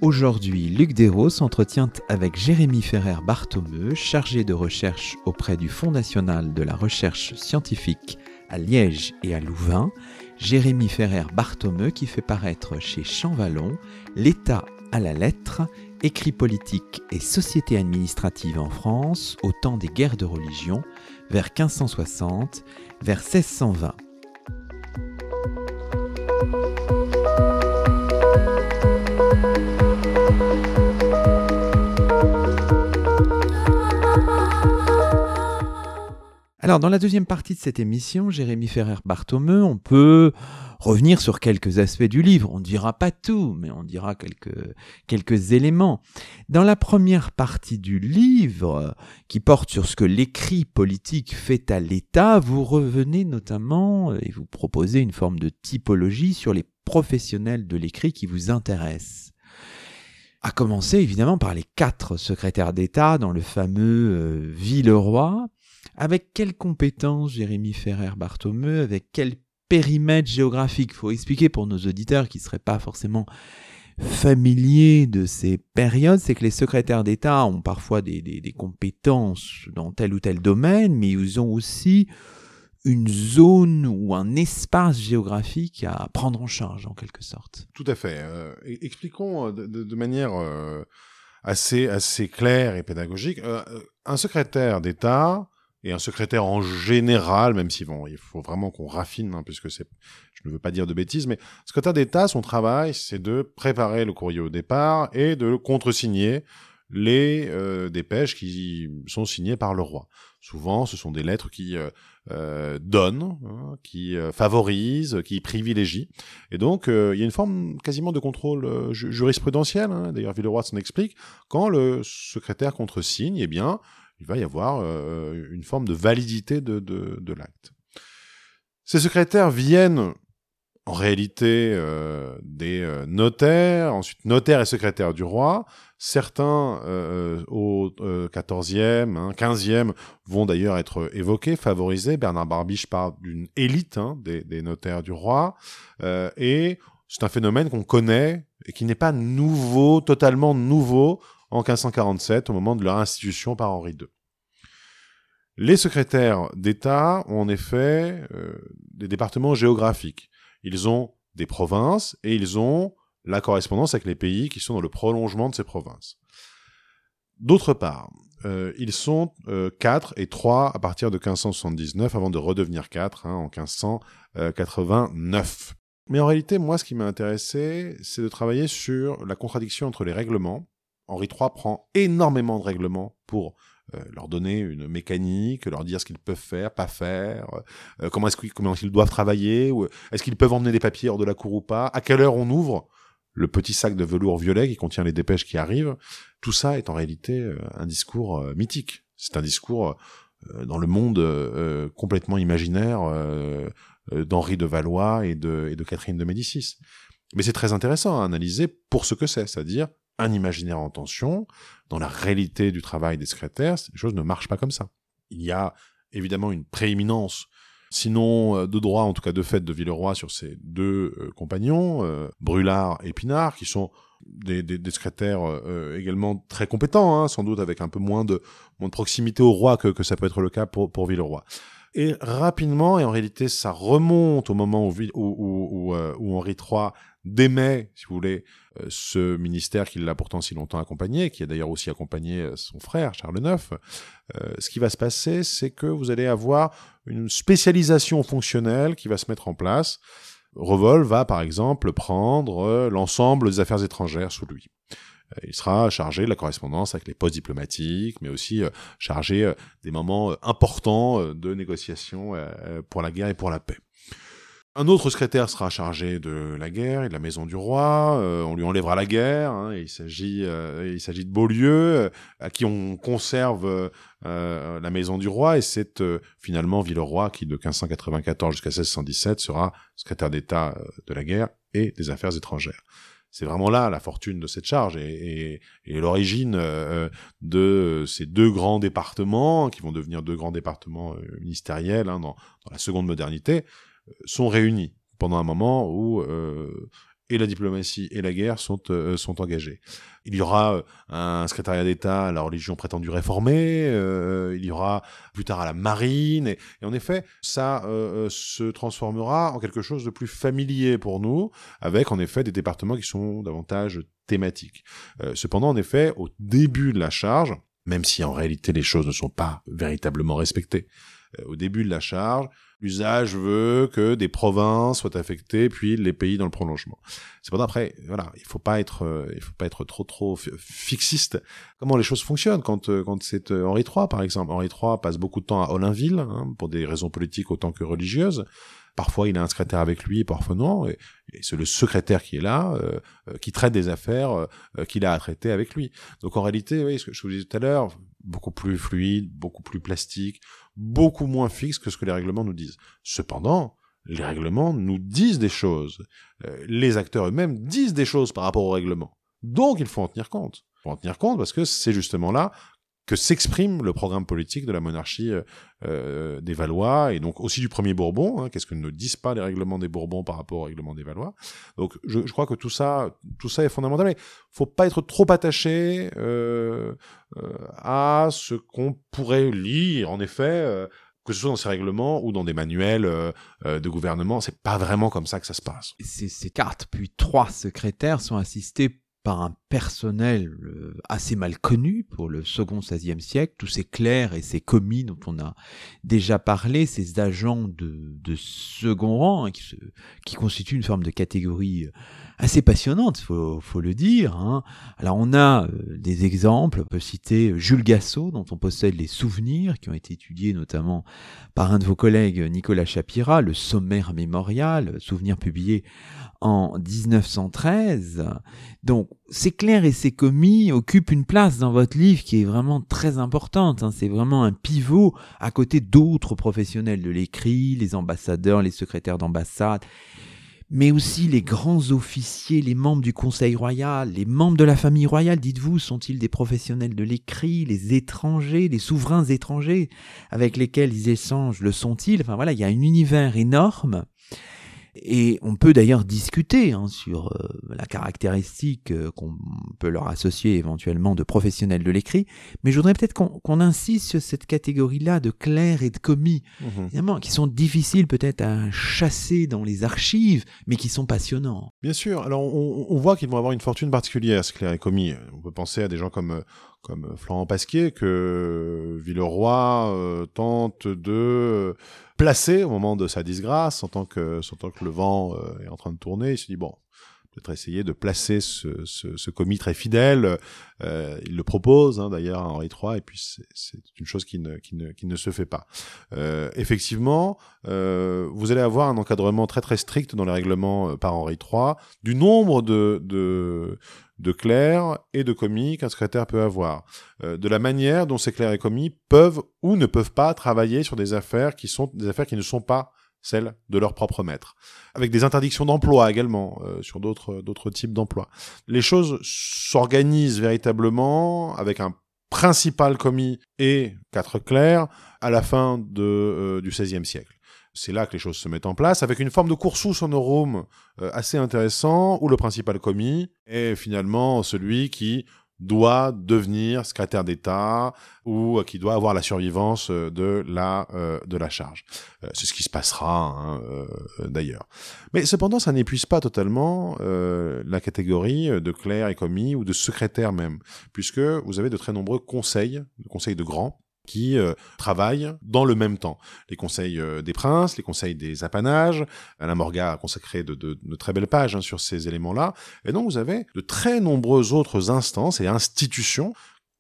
Speaker 1: Aujourd'hui, Luc Desros s'entretient avec Jérémy Ferrer Barthomeu, chargé de recherche auprès du Fonds national de la recherche scientifique à Liège et à Louvain. Jérémy Ferrer Barthomeu qui fait paraître chez Champvallon L'État à la lettre, écrit politique et société administrative en France au temps des guerres de religion, vers 1560, vers 1620. Alors, dans la deuxième partie de cette émission, Jérémy Ferrer Barthomeu, on peut revenir sur quelques aspects du livre. On ne dira pas tout, mais on dira quelques, éléments. Dans la première partie du livre, qui porte sur ce que l'écrit politique fait à l'État, vous revenez notamment et vous proposez une forme de typologie sur les professionnels de l'écrit qui vous intéressent. À commencer évidemment par les quatre secrétaires d'État dans le fameux euh, Villeroy, avec quelles compétences Jérémy Ferrer Barthomeu, avec quel périmètre géographique? Faut expliquer pour nos auditeurs qui ne seraient pas forcément familiers de ces périodes, c'est que les secrétaires d'État ont parfois des, des, compétences dans tel ou tel domaine, mais ils ont aussi une zone ou un espace géographique à prendre en charge en quelque sorte.
Speaker 2: Tout à fait. Euh, expliquons de, de, manière euh, assez, assez claire et pédagogique. Euh, un secrétaire d'État et un secrétaire en général, même si bon, il faut vraiment qu'on raffine, hein, puisque c'est, je ne veux pas dire de bêtises, mais secrétaire d'État, son travail, c'est de préparer le courrier au départ et de contresigner les euh, dépêches qui sont signées par le roi. Souvent, ce sont des lettres qui euh, euh, donnent, hein, qui euh, favorisent, qui privilégient. Et donc, euh, il y a une forme quasiment de contrôle ju jurisprudentiel. Hein, D'ailleurs, Villeroy s'en explique. Quand le secrétaire contresigne, eh bien, il va y avoir euh, une forme de validité de, l'acte. Ces secrétaires viennent en réalité euh, des euh, notaires, ensuite notaires et secrétaires du roi. Certains au XIVe, hein, XVe vont d'ailleurs être évoqués, favorisés. Bernard Barbiche parle d'une élite hein, des, notaires du roi. et c'est un phénomène qu'on connaît et qui n'est pas nouveau, totalement nouveau en 1547, au moment de leur institution par Henri II. Les secrétaires d'État ont en effet euh, des départements géographiques. Ils ont des provinces et ils ont la correspondance avec les pays qui sont dans le prolongement de ces provinces. D'autre part, euh, ils sont euh, 4 et 3 à partir de 1579 avant de redevenir 4 hein, en 1589. Mais en réalité, moi, ce qui m'a intéressé, c'est de travailler sur la contradiction entre les règlements. Henri III prend énormément de règlements pour euh, leur donner une mécanique, leur dire ce qu'ils peuvent faire, pas faire, euh, comment est-ce comment qu'ils doivent travailler, est-ce qu'ils peuvent emmener des papiers hors de la cour ou pas, à quelle heure on ouvre. le petit sac de velours violet qui contient les dépêches qui arrivent, tout ça est en réalité euh, un discours euh, mythique. C'est un discours euh, dans le monde complètement imaginaire d'Henri de Valois et de, et de Catherine de Médicis. Mais c'est très intéressant à analyser pour ce que c'est, c'est-à-dire un imaginaire en tension. Dans la réalité du travail des secrétaires, les choses ne marchent pas comme ça. Il y a évidemment une prééminence sinon euh, de droit, en tout cas de fait, de Villeroy sur ses deux euh, compagnons, euh, Brulard et Pinard, qui sont des, secrétaires également très compétents, hein, sans doute avec un peu moins de, proximité au roi que, ça peut être le cas pour, pour Villeroy. Et rapidement, et en réalité ça remonte au moment où Henri III démet, si vous voulez, euh, ce ministère qui l'a pourtant si longtemps accompagné, qui a d'ailleurs aussi accompagné euh, son frère Charles IX, euh, ce qui va se passer, c'est que vous allez avoir une spécialisation fonctionnelle qui va se mettre en place. Revol va par exemple prendre l'ensemble des affaires étrangères sous lui. Il sera chargé de la correspondance avec les postes diplomatiques, mais aussi chargé des moments importants de négociation pour la guerre et pour la paix. Un autre secrétaire sera chargé de la guerre et de la maison du roi. Euh, on lui enlèvera la guerre. Hein, il s'agit, euh, il s'agit de Beaulieu, euh, à qui on conserve la maison du roi, et c'est finalement Villeroy qui, de 1594 jusqu'à 1617, sera secrétaire d'État de la guerre et des affaires étrangères. C'est vraiment là la fortune de cette charge et, l'origine de ces deux grands départements qui vont devenir deux grands départements ministériels hein, dans la seconde modernité sont réunis pendant un moment où euh, et la diplomatie et la guerre sont, euh, sont engagées. Il y aura euh, un secrétariat d'État à la religion prétendue réformée, il y aura plus tard à la marine, et, en effet, ça se transformera en quelque chose de plus familier pour nous, avec en effet des départements qui sont davantage thématiques. cependant, en effet, au début de la charge, même si en réalité les choses ne sont pas véritablement respectées, au début de la charge, L'usage veut que des provinces soient affectées, puis les pays dans le prolongement. Pas après, voilà, il faut pas être, euh, il faut pas être trop trop fixiste. Comment les choses fonctionnent quand euh, quand c'est euh, Henri III par exemple? Henri III passe beaucoup de temps à Olinville hein, pour des raisons politiques autant que religieuses. Parfois, il a un secrétaire avec lui, parfois non. Et, c'est le secrétaire qui est là, qui traite des affaires qu'il a à traiter avec lui. Donc en réalité, oui, ce que je vous disais tout à l'heure, beaucoup plus fluide, beaucoup plus plastique, beaucoup moins fixe que ce que les règlements nous disent. Cependant, les règlements nous disent des choses. Euh, les acteurs eux-mêmes disent des choses par rapport aux règlements. Donc il faut en tenir compte. Il faut en tenir compte parce que c'est justement là que s'exprime le programme politique de la monarchie euh, euh, des Valois et donc aussi du premier Bourbon. Hein, Qu'est-ce que ne disent pas les règlements des Bourbons par rapport aux règlements des Valois Donc je, crois que tout ça, tout ça est fondamental. Mais faut pas être trop attaché euh, à ce qu'on pourrait lire. En effet, que ce soit dans ces règlements ou dans des manuels de gouvernement, c'est pas vraiment comme ça que ça se passe.
Speaker 1: Ces, ces puis trois secrétaires sont assistés par un personnel euh, assez mal connu pour le second XVIe siècle, tous ces clercs et ces commis dont on a déjà parlé, ces agents de, second rang hein, qui, constituent une forme de catégorie euh, assez passionnante, faut, faut le dire. Hein. Alors on a euh, des exemples, on peut citer Jules Gassot, dont on possède les souvenirs, qui ont été étudiés notamment par un de vos collègues, Nicolas Chapira, le sommaire mémorial, souvenir publié en 1913. Donc ces clercs et ces commis occupent une place dans votre livre qui est vraiment très importante. Hein. C'est vraiment un pivot à côté d'autres professionnels de l'écrit, les ambassadeurs, les secrétaires d'ambassade mais aussi les grands officiers, les membres du Conseil royal, les membres de la famille royale, dites-vous, sont-ils des professionnels de l'écrit, les étrangers, les souverains étrangers avec lesquels ils échangent, le sont-ils? Enfin voilà, il y a un univers énorme et on peut d'ailleurs discuter hein, sur euh, la caractéristique euh, qu'on peut leur associer éventuellement de professionnels de l'écrit, mais je voudrais peut-être qu'on insiste sur cette catégorie-là de clercs et de commis, mhm. évidemment, qui sont difficiles peut-être à chasser dans les archives, mais qui sont passionnants.
Speaker 2: Bien sûr, alors on, on voit qu'ils vont avoir une fortune particulière, clercs et commis. On peut penser à des gens comme comme Florent Pasquier que Villeroy tente de placé au moment de sa disgrâce, en tant que, tant que le vent euh, est en train de tourner, il se dit bon, peut-être essayer de placer ce, ce, commis très fidèle. Euh, il le propose hein, d'ailleurs à Henri III, et puis c'est une chose qui ne, se fait pas. Euh, effectivement, euh, vous allez avoir un encadrement très très strict dans les règlements euh, par Henri III du nombre de, de, de clercs et de commis qu'un secrétaire peut avoir, euh, de la manière dont ces clercs et commis peuvent ou ne peuvent pas travailler sur des affaires qui sont des affaires qui ne sont pas celles de leur propre maître, avec des interdictions d'emploi également euh, sur d'autres d'autres types d'emplois. Les choses s'organisent véritablement avec un principal commis et quatre clercs à la fin euh, du XVIe siècle. C'est là que les choses se mettent en place, avec une forme de cursus honorum euh, assez intéressant, où le principal commis est finalement celui qui doit devenir secrétaire d'État ou euh, qui doit avoir la survivance euh, de la euh, de la charge. c'est ce qui se passera hein, d'ailleurs. Mais cependant, ça n'épuise pas totalement la catégorie de clerc et commis ou de secrétaire même, puisque vous avez de très nombreux conseils, conseils de grands qui euh, travaillent dans le même temps. Les conseils euh, des princes, les conseils des apanages. Alain Morga a consacré de, très belles pages hein, sur ces éléments-là. Et donc vous avez de très nombreuses autres instances et institutions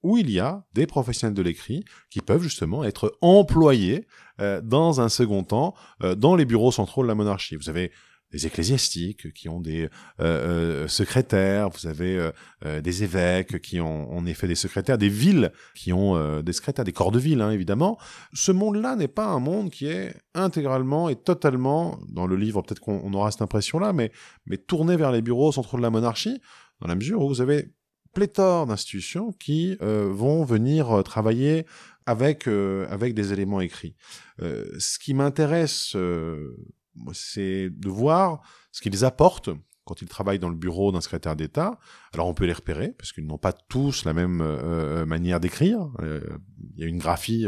Speaker 2: où il y a des professionnels de l'écrit qui peuvent justement être employés euh, dans un second temps dans les bureaux centraux de la monarchie. Vous avez ecclésiastiques qui ont des euh, euh, secrétaires, vous avez euh, des évêques qui ont en effet des secrétaires, des villes qui ont des secrétaires, des corps de ville hein, évidemment. Ce monde-là n'est pas un monde qui est intégralement et totalement, dans le livre peut-être qu'on aura cette impression-là, mais, mais tourné vers les bureaux centraux de la monarchie, dans la mesure où vous avez pléthore d'institutions qui vont venir travailler avec avec des éléments écrits. ce qui m'intéresse c'est de voir ce qu'ils apportent quand ils travaillent dans le bureau d'un secrétaire d'État. Alors on peut les repérer parce qu'ils n'ont pas tous la même euh, euh, manière d'écrire. Euh, il y a une graphie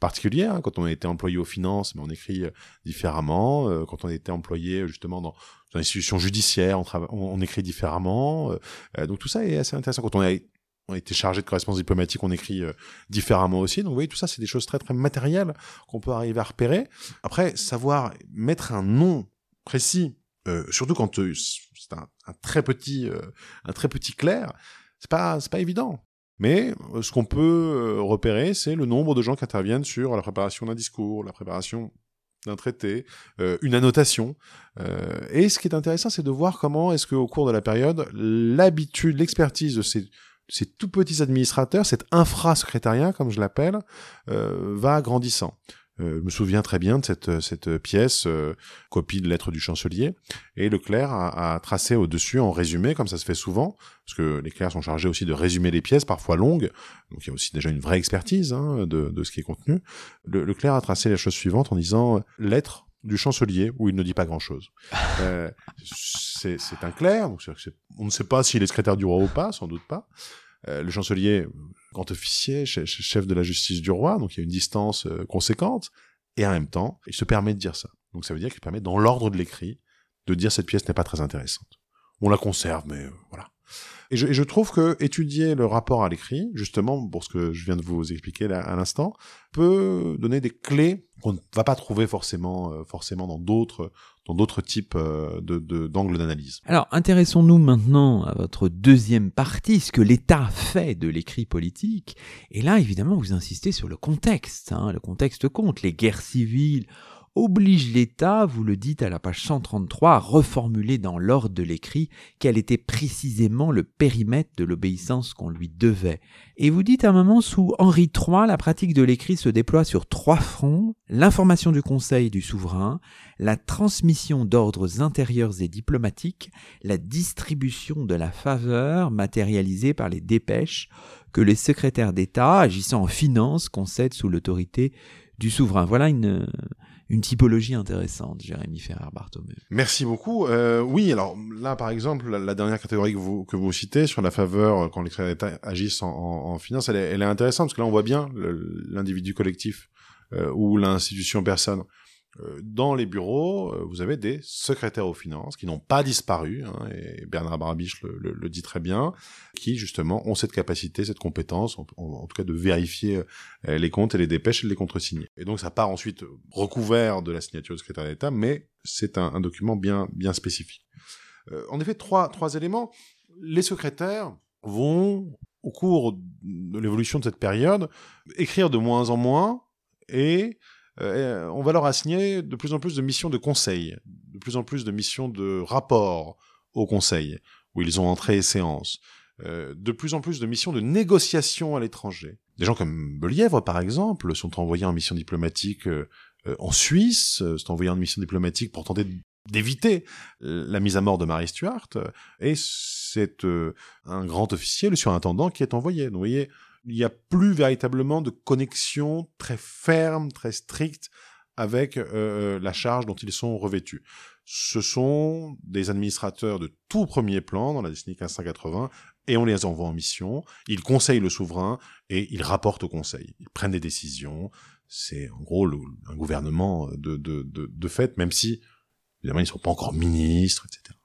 Speaker 2: particulière. Hein. Quand on a été employé aux finances, mais on écrit différemment. quand on a été employé justement dans, une institution judiciaire, on, on, écrit différemment. donc tout ça est assez intéressant. Quand on on été chargé de correspondance diplomatique, on écrit euh, différemment aussi. Donc vous voyez, tout ça, c'est des choses très très matérielles qu'on peut arriver à repérer. Après, savoir mettre un nom précis, euh, surtout quand euh, c'est un, très petit, un très petit clair, c'est pas c'est pas évident. Mais ce qu'on peut repérer, c'est le nombre de gens qui interviennent sur la préparation d'un discours, la préparation d'un traité, une annotation. et ce qui est intéressant, c'est de voir comment est-ce qu'au cours de la période, l'habitude, l'expertise de ces ces tout petits administrateurs, cet infra-secrétariat, comme je l'appelle, euh, va grandissant. Euh, je me souviens très bien de cette, cette pièce, euh, copie de lettre du chancelier, et Leclerc a, a tracé au-dessus en résumé, comme ça se fait souvent, parce que les clercs sont chargés aussi de résumer les pièces, parfois longues, donc il y a aussi déjà une vraie expertise hein, de, de, ce qui est contenu. Le, Leclerc a tracé la chose suivante en disant « lettre du chancelier où il ne dit pas grand-chose. (laughs) Euh, c'est un clair, donc on ne sait pas s'il est secrétaire du roi ou pas, sans doute pas. Euh, le chancelier, grand officier, chef de la justice du roi, donc il y a une distance euh, conséquente, et en même temps, il se permet de dire ça. Donc ça veut dire qu'il permet, dans l'ordre de l'écrit, de dire cette pièce n'est pas très intéressante. On la conserve, mais voilà. Et je, trouve que étudier le rapport à l'écrit, justement, pour ce que je viens de vous expliquer là, à l'instant, peut donner des clés qu'on ne va pas trouver forcément, euh, forcément dans d'autres, d'autres types euh, d'angles d'analyse.
Speaker 1: Alors, intéressons-nous maintenant à votre deuxième partie, ce que l'État fait de l'écrit politique. Et là, évidemment, vous insistez sur le contexte. Hein, le contexte compte, les guerres civiles oblige l'État, vous le dites à la page 133, à reformuler dans l'ordre de l'écrit quel était précisément le périmètre de l'obéissance qu'on lui devait. Et vous dites à un moment, sous Henri III, la pratique de l'écrit se déploie sur trois fronts, l'information du Conseil du souverain, la transmission d'ordres intérieurs et diplomatiques, la distribution de la faveur matérialisée par les dépêches que les secrétaires d'État, agissant en finance, concèdent sous l'autorité du souverain. Voilà une, une typologie intéressante, Jérémy Ferrer-Barthomeu.
Speaker 2: Merci beaucoup. Euh, oui, alors là, par exemple, la, dernière catégorie que vous, que vous citez sur la faveur euh, quand les d'État agissent en, en, finance, elle est, elle est intéressante parce que là, on voit bien l'individu collectif euh, ou l'institution personne. Euh, dans les bureaux, euh, vous avez des secrétaires aux finances qui n'ont pas disparu, hein, et Bernard Barbiche le, dit très bien, qui justement ont cette capacité, cette compétence, en, tout cas de vérifier euh, les comptes et les dépêches et de les contresigner. Et donc ça part ensuite recouvert de la signature du secrétaire d'État, mais c'est un, un, document bien, bien spécifique. en effet, trois, trois éléments. Les secrétaires vont, au cours de l'évolution de cette période, écrire de moins en moins et on va leur assigner de plus en plus de missions de conseil, de plus en plus de missions de rapport au conseil, où ils ont entré et séance. Euh, de plus en plus de missions de négociation à l'étranger. Des gens comme Belièvre, par exemple, sont envoyés en mission diplomatique euh, euh, en Suisse, sont envoyés en mission diplomatique pour tenter d'éviter la mise à mort de Marie Stuart, et c'est un grand officier, le surintendant, qui est envoyé. Donc, voyez, il n'y a plus véritablement de connexion très ferme, très stricte avec la charge dont ils sont revêtus. Ce sont des administrateurs de tout premier plan dans la décennie 1580 et on les envoie en mission, ils conseillent le souverain et ils rapportent au conseil. Ils prennent des décisions. C'est en gros un gouvernement de, de, de, de fait, même si évidemment ils ne sont pas encore ministres, etc.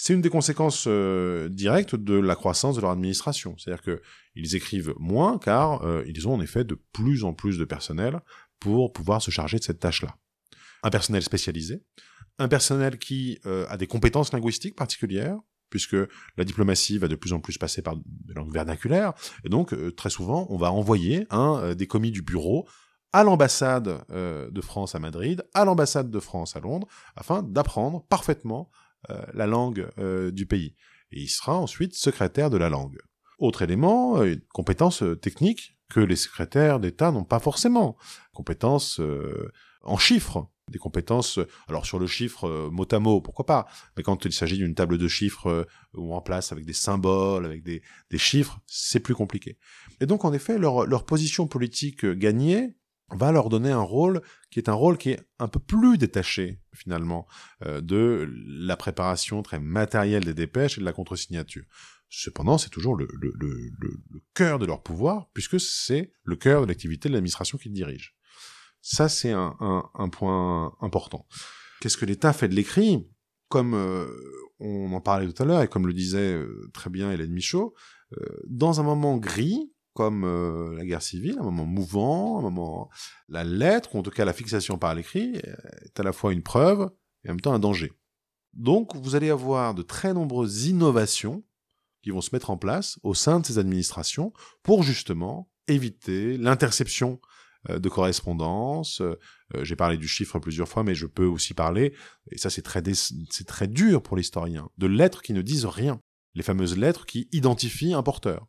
Speaker 2: C'est une des conséquences euh, directes de la croissance de leur administration. C'est-à-dire qu'ils écrivent moins car euh, ils ont en effet de plus en plus de personnel pour pouvoir se charger de cette tâche-là. Un personnel spécialisé, un personnel qui euh, a des compétences linguistiques particulières, puisque la diplomatie va de plus en plus passer par des langues vernaculaires, et donc très souvent on va envoyer des commis du bureau à l'ambassade de France à Madrid, à l'ambassade de France à Londres, afin d'apprendre parfaitement la langue du pays. Et il sera ensuite secrétaire de la langue. Autre élément, une compétence technique que les secrétaires d'État n'ont pas forcément. Compétences en chiffres, des compétences, alors sur le chiffre euh, mot à mot, pourquoi pas, mais quand il s'agit d'une table de chiffres euh, ou en place avec des symboles, avec des, des chiffres, c'est plus compliqué. Et donc en effet, leur, leur position politique euh, gagnée va leur donner un rôle qui est un rôle qui est un peu plus détaché finalement de la préparation très matérielle des dépêches et de la contre-signature. Cependant, c'est toujours le, le, le, le, cœur de leur pouvoir, puisque c'est le cœur de l'activité de l'administration qu'ils dirigent. Ça, c'est un, un, point important. Qu'est-ce que l'État fait de l'écrit? Comme euh, on en parlait tout à l'heure, et comme le disait euh, très bien Hélène Michaud, euh, dans un moment gris, comme la guerre civile, un moment mouvant, un moment... La lettre, ou en tout cas la fixation par l'écrit, est à la fois une preuve et en même temps un danger. Donc, vous allez avoir de très nombreuses innovations qui vont se mettre en place au sein de ces administrations pour justement éviter l'interception euh, de correspondance. Euh, j'ai parlé du chiffre plusieurs fois, mais je peux aussi parler, et ça c'est très, c'est très dur pour l'historien, de lettres qui ne disent rien. Les fameuses lettres qui identifient un porteur,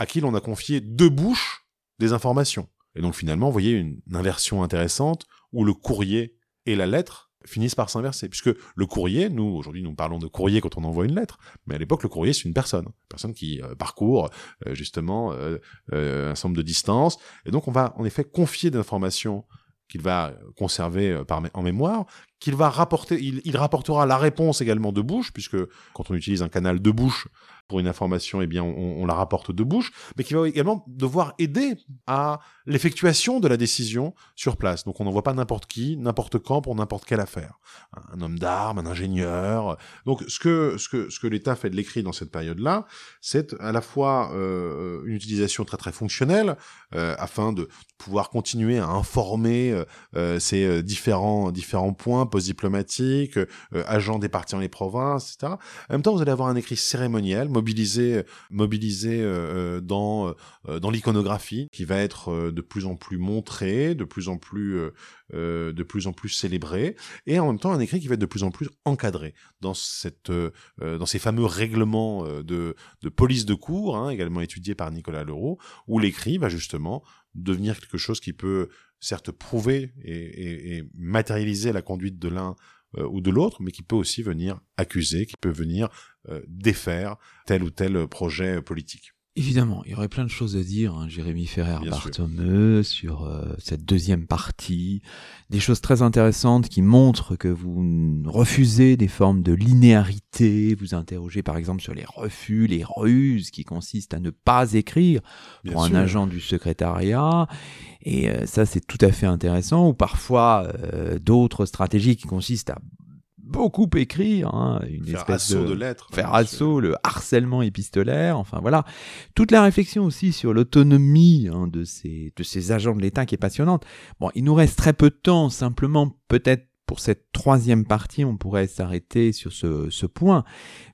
Speaker 2: à qui l'on a confié deux bouches des informations. Et donc finalement, vous voyez une inversion intéressante où le courrier et la lettre finissent par s'inverser. Puisque le courrier, nous, aujourd'hui, nous parlons de courrier quand on envoie une lettre, mais à l'époque, le courrier, c'est une personne. Une personne qui euh, parcourt, euh, justement, euh, un certain de distances. Et donc, on va, en effet, confier des informations qu'il va conserver en mémoire, qu'il va rapporter, il, il, rapportera la réponse également de bouche, puisque quand on utilise un canal de bouche, pour une information, eh bien, on, la rapporte de bouche, mais qui va également devoir aider à l'effectuation de la décision sur place. Donc on n'envoie pas n'importe qui, n'importe quand pour n'importe quelle affaire. Un homme d'armes, un ingénieur. Donc ce que ce que ce que l'État fait de l'écrit dans cette période-là, c'est à la fois euh, une utilisation très très fonctionnelle euh, afin de pouvoir continuer à informer euh, ces différents différents points post-diplomatiques, agents des partis dans les provinces, etc. En même temps, vous allez avoir un écrit cérémoniel mobilisé, mobilisé euh, euh, dans euh, dans l'iconographie, qui va être de plus en plus montré, de plus en plus de plus en plus célébré, et en même temps un écrit qui va être de plus en plus encadré dans cette dans ces fameux règlements de de police de cour, hein, également étudiés par Nicolas Leroux, où l'écrit va justement devenir quelque chose qui peut certes prouver et, matérialiser la conduite de l'un euh, ou de l'autre, mais qui peut aussi venir accuser, qui peut venir euh, défaire tel ou tel projet politique.
Speaker 1: Évidemment, il y aurait plein de choses à dire, hein, Jérémy Ferrer-Barthomeu, sur euh, cette deuxième partie, des choses très intéressantes qui montrent que vous refusez des formes de linéarité, vous interrogez par exemple sur les refus, les ruses qui consistent à ne pas écrire pour un agent du secrétariat, et euh, ça c'est tout à fait intéressant, ou parfois euh, d'autres stratégies qui consistent à beaucoup écrire, hein, une
Speaker 2: faire
Speaker 1: espèce
Speaker 2: de, lettres,
Speaker 1: faire assaut, le harcèlement épistolaire, enfin voilà, toute la réflexion aussi sur l'autonomie hein, de ces de ces agents de l'État qui est passionnante. Bon, il nous reste très peu de temps, simplement peut-être pour cette troisième partie, on pourrait s'arrêter sur ce, point.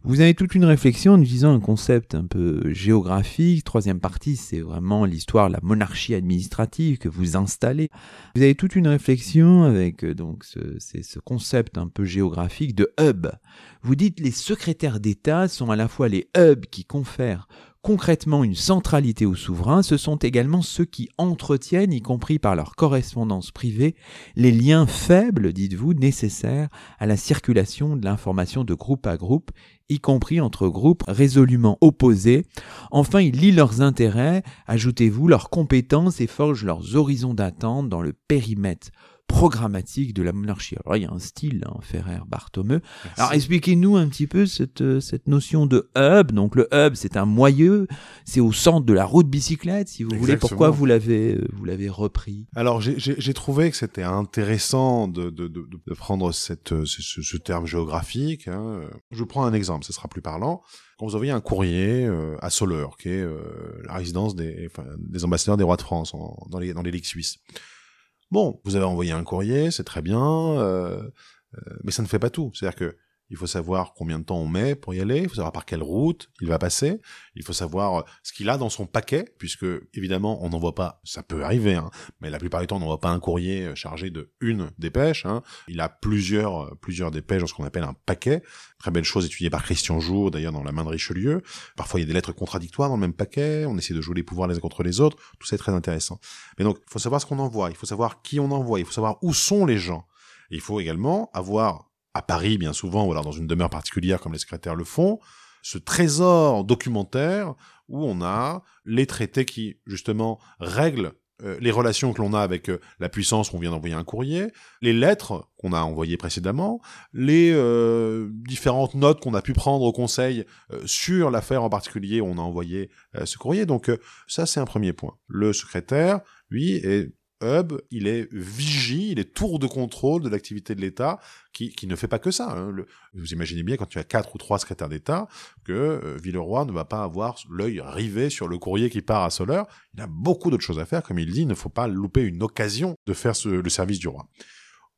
Speaker 1: Vous avez toute une réflexion en utilisant un concept un peu géographique. Troisième partie, c'est vraiment l'histoire de la monarchie administrative que vous installez. Vous avez toute une réflexion avec euh, donc ce, ce concept un peu géographique de hub. Vous dites les secrétaires d'État sont à la fois les hubs qui confèrent concrètement une centralité aux souverains, ce sont également ceux qui entretiennent, y compris par leur correspondance privée, les liens faibles, dites-vous, nécessaires à la circulation de l'information de groupe à groupe, y compris entre groupes résolument opposés. Enfin, ils lient leurs intérêts, ajoutez-vous, leurs compétences et forgent leurs horizons d'attente dans le périmètre programmatique de la monarchie. Alors il y a un style, hein, Ferrer, Barthomeu. Alors expliquez-nous un petit peu cette, euh, cette notion de hub. Donc le hub, c'est un moyeu, c'est au centre de la route bicyclette, si vous voulez. Pourquoi vous l'avez euh, vous l'avez repris?
Speaker 2: Alors j'ai trouvé que c'était intéressant de, de, de, de, prendre cette, euh, ce, ce terme géographique. Hein. Je prends un exemple, ce sera plus parlant quand vous envoyez un courrier à Soleure, qui est la résidence des, enfin, des ambassadeurs des rois de France dans les dans les ligues suisses. Bon, vous avez envoyé un courrier, c'est très bien, euh, euh, mais ça ne fait pas tout. C'est-à-dire que il faut savoir combien de temps on met pour y aller, il faut savoir par quelle route il va passer, il faut savoir euh, ce qu'il a dans son paquet, puisque évidemment on n'envoie pas, ça peut arriver, hein, mais la plupart du temps on n'envoie pas un courrier chargé de une dépêche, hein. il a plusieurs plusieurs dépêches dans ce qu'on appelle un paquet, très belle chose étudiée par Christian Jour d'ailleurs dans la main de Richelieu, parfois il y a des lettres contradictoires dans le même paquet, on essaie de jouer les pouvoirs les uns contre les autres, tout ça est très intéressant. Mais donc il faut savoir ce qu'on envoie, il faut savoir qui on envoie, il faut savoir où sont les gens. il faut également avoir à Paris bien souvent, ou alors dans une demeure particulière comme les secrétaires le font, ce trésor documentaire où on a les traités qui, justement, règlent euh, les relations que l'on a avec euh, la puissance on vient d'envoyer un courrier, les lettres qu'on a envoyées précédemment, les euh, différentes notes qu'on a pu prendre au conseil sur l'affaire en particulier où on a envoyé ce courrier. Donc ça, c'est un premier point. Le secrétaire, lui, est hub, il est vigie, il est tour de contrôle de l'activité de l'État, qui, ne fait pas que ça. Hein. vous imaginez bien quand tu as quatre ou trois secrétaires d'État que euh, Villeroy ne va pas avoir l'œil rivé sur le courrier qui part à Soleure. Il a beaucoup d'autres choses à faire, comme il dit, il ne faut pas louper une occasion de faire le service du roi.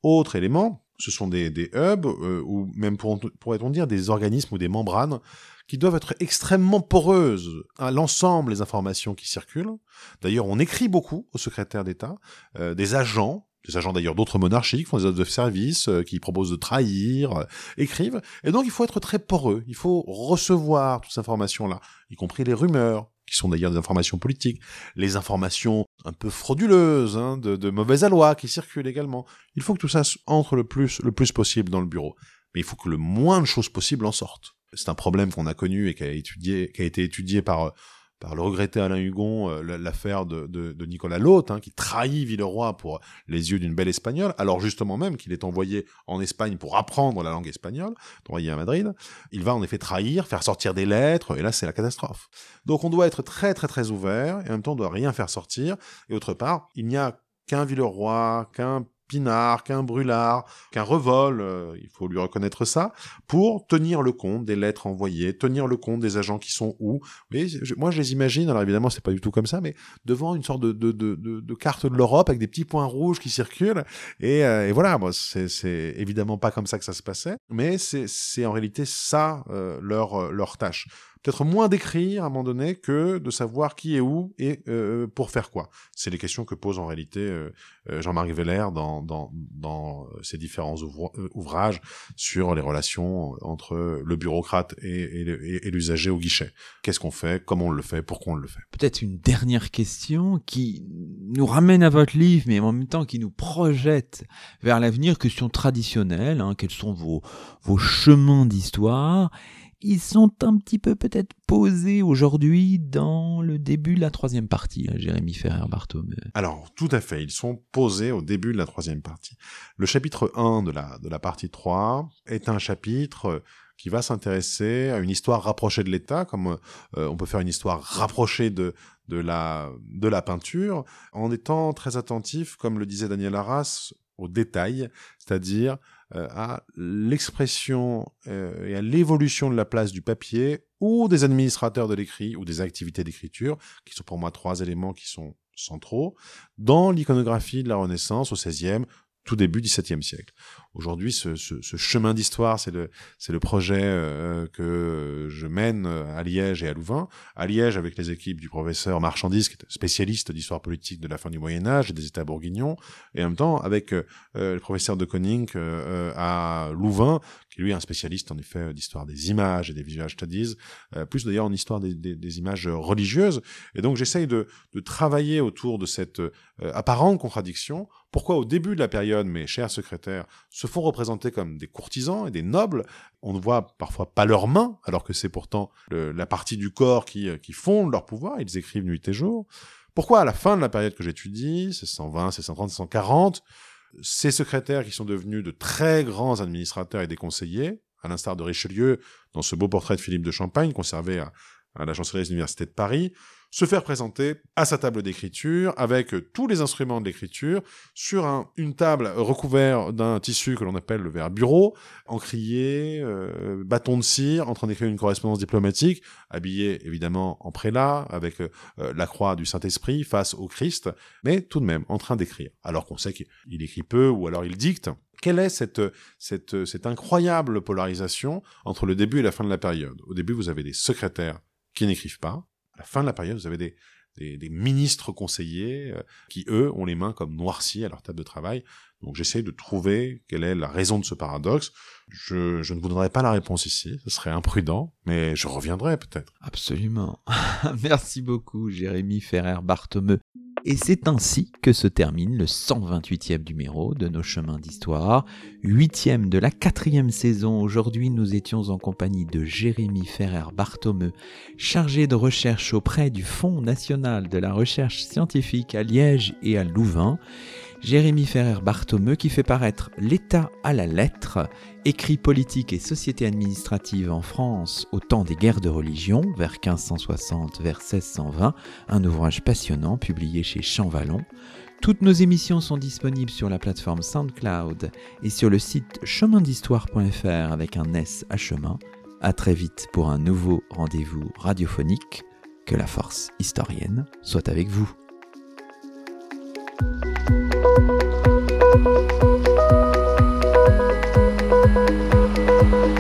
Speaker 2: Autre élément, ce sont des, des hubs, euh, ou même pourrait-on dire des organismes ou des membranes qui doivent être extrêmement poreuses à l'ensemble des informations qui circulent. D'ailleurs, on écrit beaucoup au secrétaire d'État, euh, des agents des agents d'ailleurs d'autres monarchies qui font des offres de service, euh, qui proposent de trahir, euh, écrivent. Et donc il faut être très poreux, il faut recevoir toutes ces informations-là, y compris les rumeurs, qui sont d'ailleurs des informations politiques, les informations un peu frauduleuses, hein, de, de mauvaise aloi qui circulent également. Il faut que tout ça entre le plus, le plus possible dans le bureau. Mais il faut que le moins de choses possible en sortent c'est un problème qu'on a connu et qui a, été étudié par le regretté Alain Hugon, euh, l'affaire de, Nicolas Lotte, hein, qui trahit Villeroy pour les yeux d'une belle espagnole, alors justement même qu'il est envoyé en Espagne pour apprendre la langue espagnole, envoyé à Madrid, il va en effet trahir, faire sortir des lettres, et là c'est la catastrophe. Donc on doit être très très très ouvert, et en même temps on doit rien faire sortir, et autre part, il n'y a qu'un Villeroy, qu'un Pinard, qu'un Brulard, qu'un Revol, euh, il faut lui reconnaître ça, pour tenir le compte des lettres envoyées, tenir le compte des agents qui sont où. Mais moi, je les imagine, alors évidemment, c'est pas du tout comme ça, mais devant une sorte de, de, de, carte de l'Europe avec des petits points rouges qui circulent. Et, euh, voilà, bon, c'est évidemment pas comme ça que ça se passait, mais c'est en réalité ça euh, leur, leur tâche peut-être moins d'écrire à un moment donné que de savoir qui est où et euh, pour faire quoi. C'est les questions que pose en réalité euh, euh, Jean-Marie Veller dans, dans, dans ses différents ouvrages sur les relations entre le bureaucrate et, et, l'usager au guichet. Qu'est-ce qu'on fait, comment on le fait, pourquoi on le fait?
Speaker 1: Peut-être une dernière question qui nous ramène à votre livre, mais en même temps qui nous projette vers l'avenir, question traditionnelle, hein, quels sont vos, vos chemins d'histoire? Ils sont un petit peu peut-être posés aujourd'hui dans le début de la troisième partie, hein, Jérémy Ferrer-Barthomeu.
Speaker 2: Alors, tout à fait, ils sont posés au début de la troisième partie. Le chapitre 1 de la, de la partie 3 est un chapitre qui va s'intéresser à une histoire rapprochée de l'État, comme euh, on peut faire une histoire rapprochée de, de, la, de la peinture, en étant très attentif, comme le disait Daniel Arras, au détail, c'est-à-dire euh, à l'expression euh, et à l'évolution de la place du papier ou des administrateurs de l'écrit ou des activités d'écriture, qui sont pour moi trois éléments qui sont centraux, dans l'iconographie de la Renaissance au XVIe, tout début XVIIe siècle. Aujourd'hui, ce, ce, ce, chemin d'histoire, c'est le, projet euh, que je mène à Liège et à Louvain. À Liège, avec les équipes du professeur Marchandise, qui spécialiste d'histoire politique de la fin du Moyen Âge et des États bourguignons, et en même temps avec euh, le professeur de Koning euh, à Louvain, qui lui est un spécialiste en effet d'histoire des images et des visual studies, plus d'ailleurs en histoire des, des, des, images religieuses. Et donc j'essaye de, de travailler autour de cette apparente contradiction pourquoi au début de la période, mes chers secrétaires se font représenter comme des courtisans et des nobles? On ne voit parfois pas leurs mains, alors que c'est pourtant la partie du corps qui, qui fonde leur pouvoir. Ils écrivent nuit et jour. Pourquoi à la fin de la période que j'étudie, c'est 120, c'est 130, c'est 140, ces secrétaires qui sont devenus de très grands administrateurs et des conseillers, à l'instar de Richelieu dans ce beau portrait de Philippe de Champagne conservé à, la chancellerie des universités de Paris, se faire présenter à sa table d'écriture avec tous les instruments de l'écriture sur un, une table recouverte d'un tissu que l'on appelle le verre bureau, encrier, euh, bâton de cire, en train d'écrire une correspondance diplomatique, habillé évidemment en prélat avec euh, la croix du Saint-Esprit face au Christ, mais tout de même en train d'écrire, alors qu'on sait qu'il écrit peu ou alors il dicte. Quelle est cette, cette, cette incroyable polarisation entre le début et la fin de la période? Au début, vous avez des secrétaires qui n'écrivent pas, à la fin de la période, vous avez des, ministres conseillers euh, qui, eux, ont les mains comme noircies à leur table de travail. Donc j'essaie de trouver quelle est la raison de ce paradoxe. Je, ne vous donnerai pas la réponse ici, ce serait imprudent, mais je reviendrai peut-être.
Speaker 1: Absolument. (laughs) Merci beaucoup, Jérémy Ferrer-Barthomeu. Et c'est ainsi que se termine le 128e numéro de nos chemins d'histoire, huitième de la quatrième saison. Aujourd'hui, nous étions en compagnie de Jérémy Ferrer-Barthomeu, chargé de recherche auprès du Fonds national de la recherche scientifique à Liège et à Louvain. Jérémy Ferrer-Barthomeu qui fait paraître L'État à la lettre, écrit politique et société administrative en France au temps des guerres de religion, vers 1560 vers 1620, un ouvrage passionnant publié chez Champvallon. Toutes nos émissions sont disponibles sur la plateforme SoundCloud et sur le site chemindhistoire.fr avec un S à chemin. À très vite pour un nouveau rendez-vous radiophonique. Que la force historienne soit avec vous. Thank you.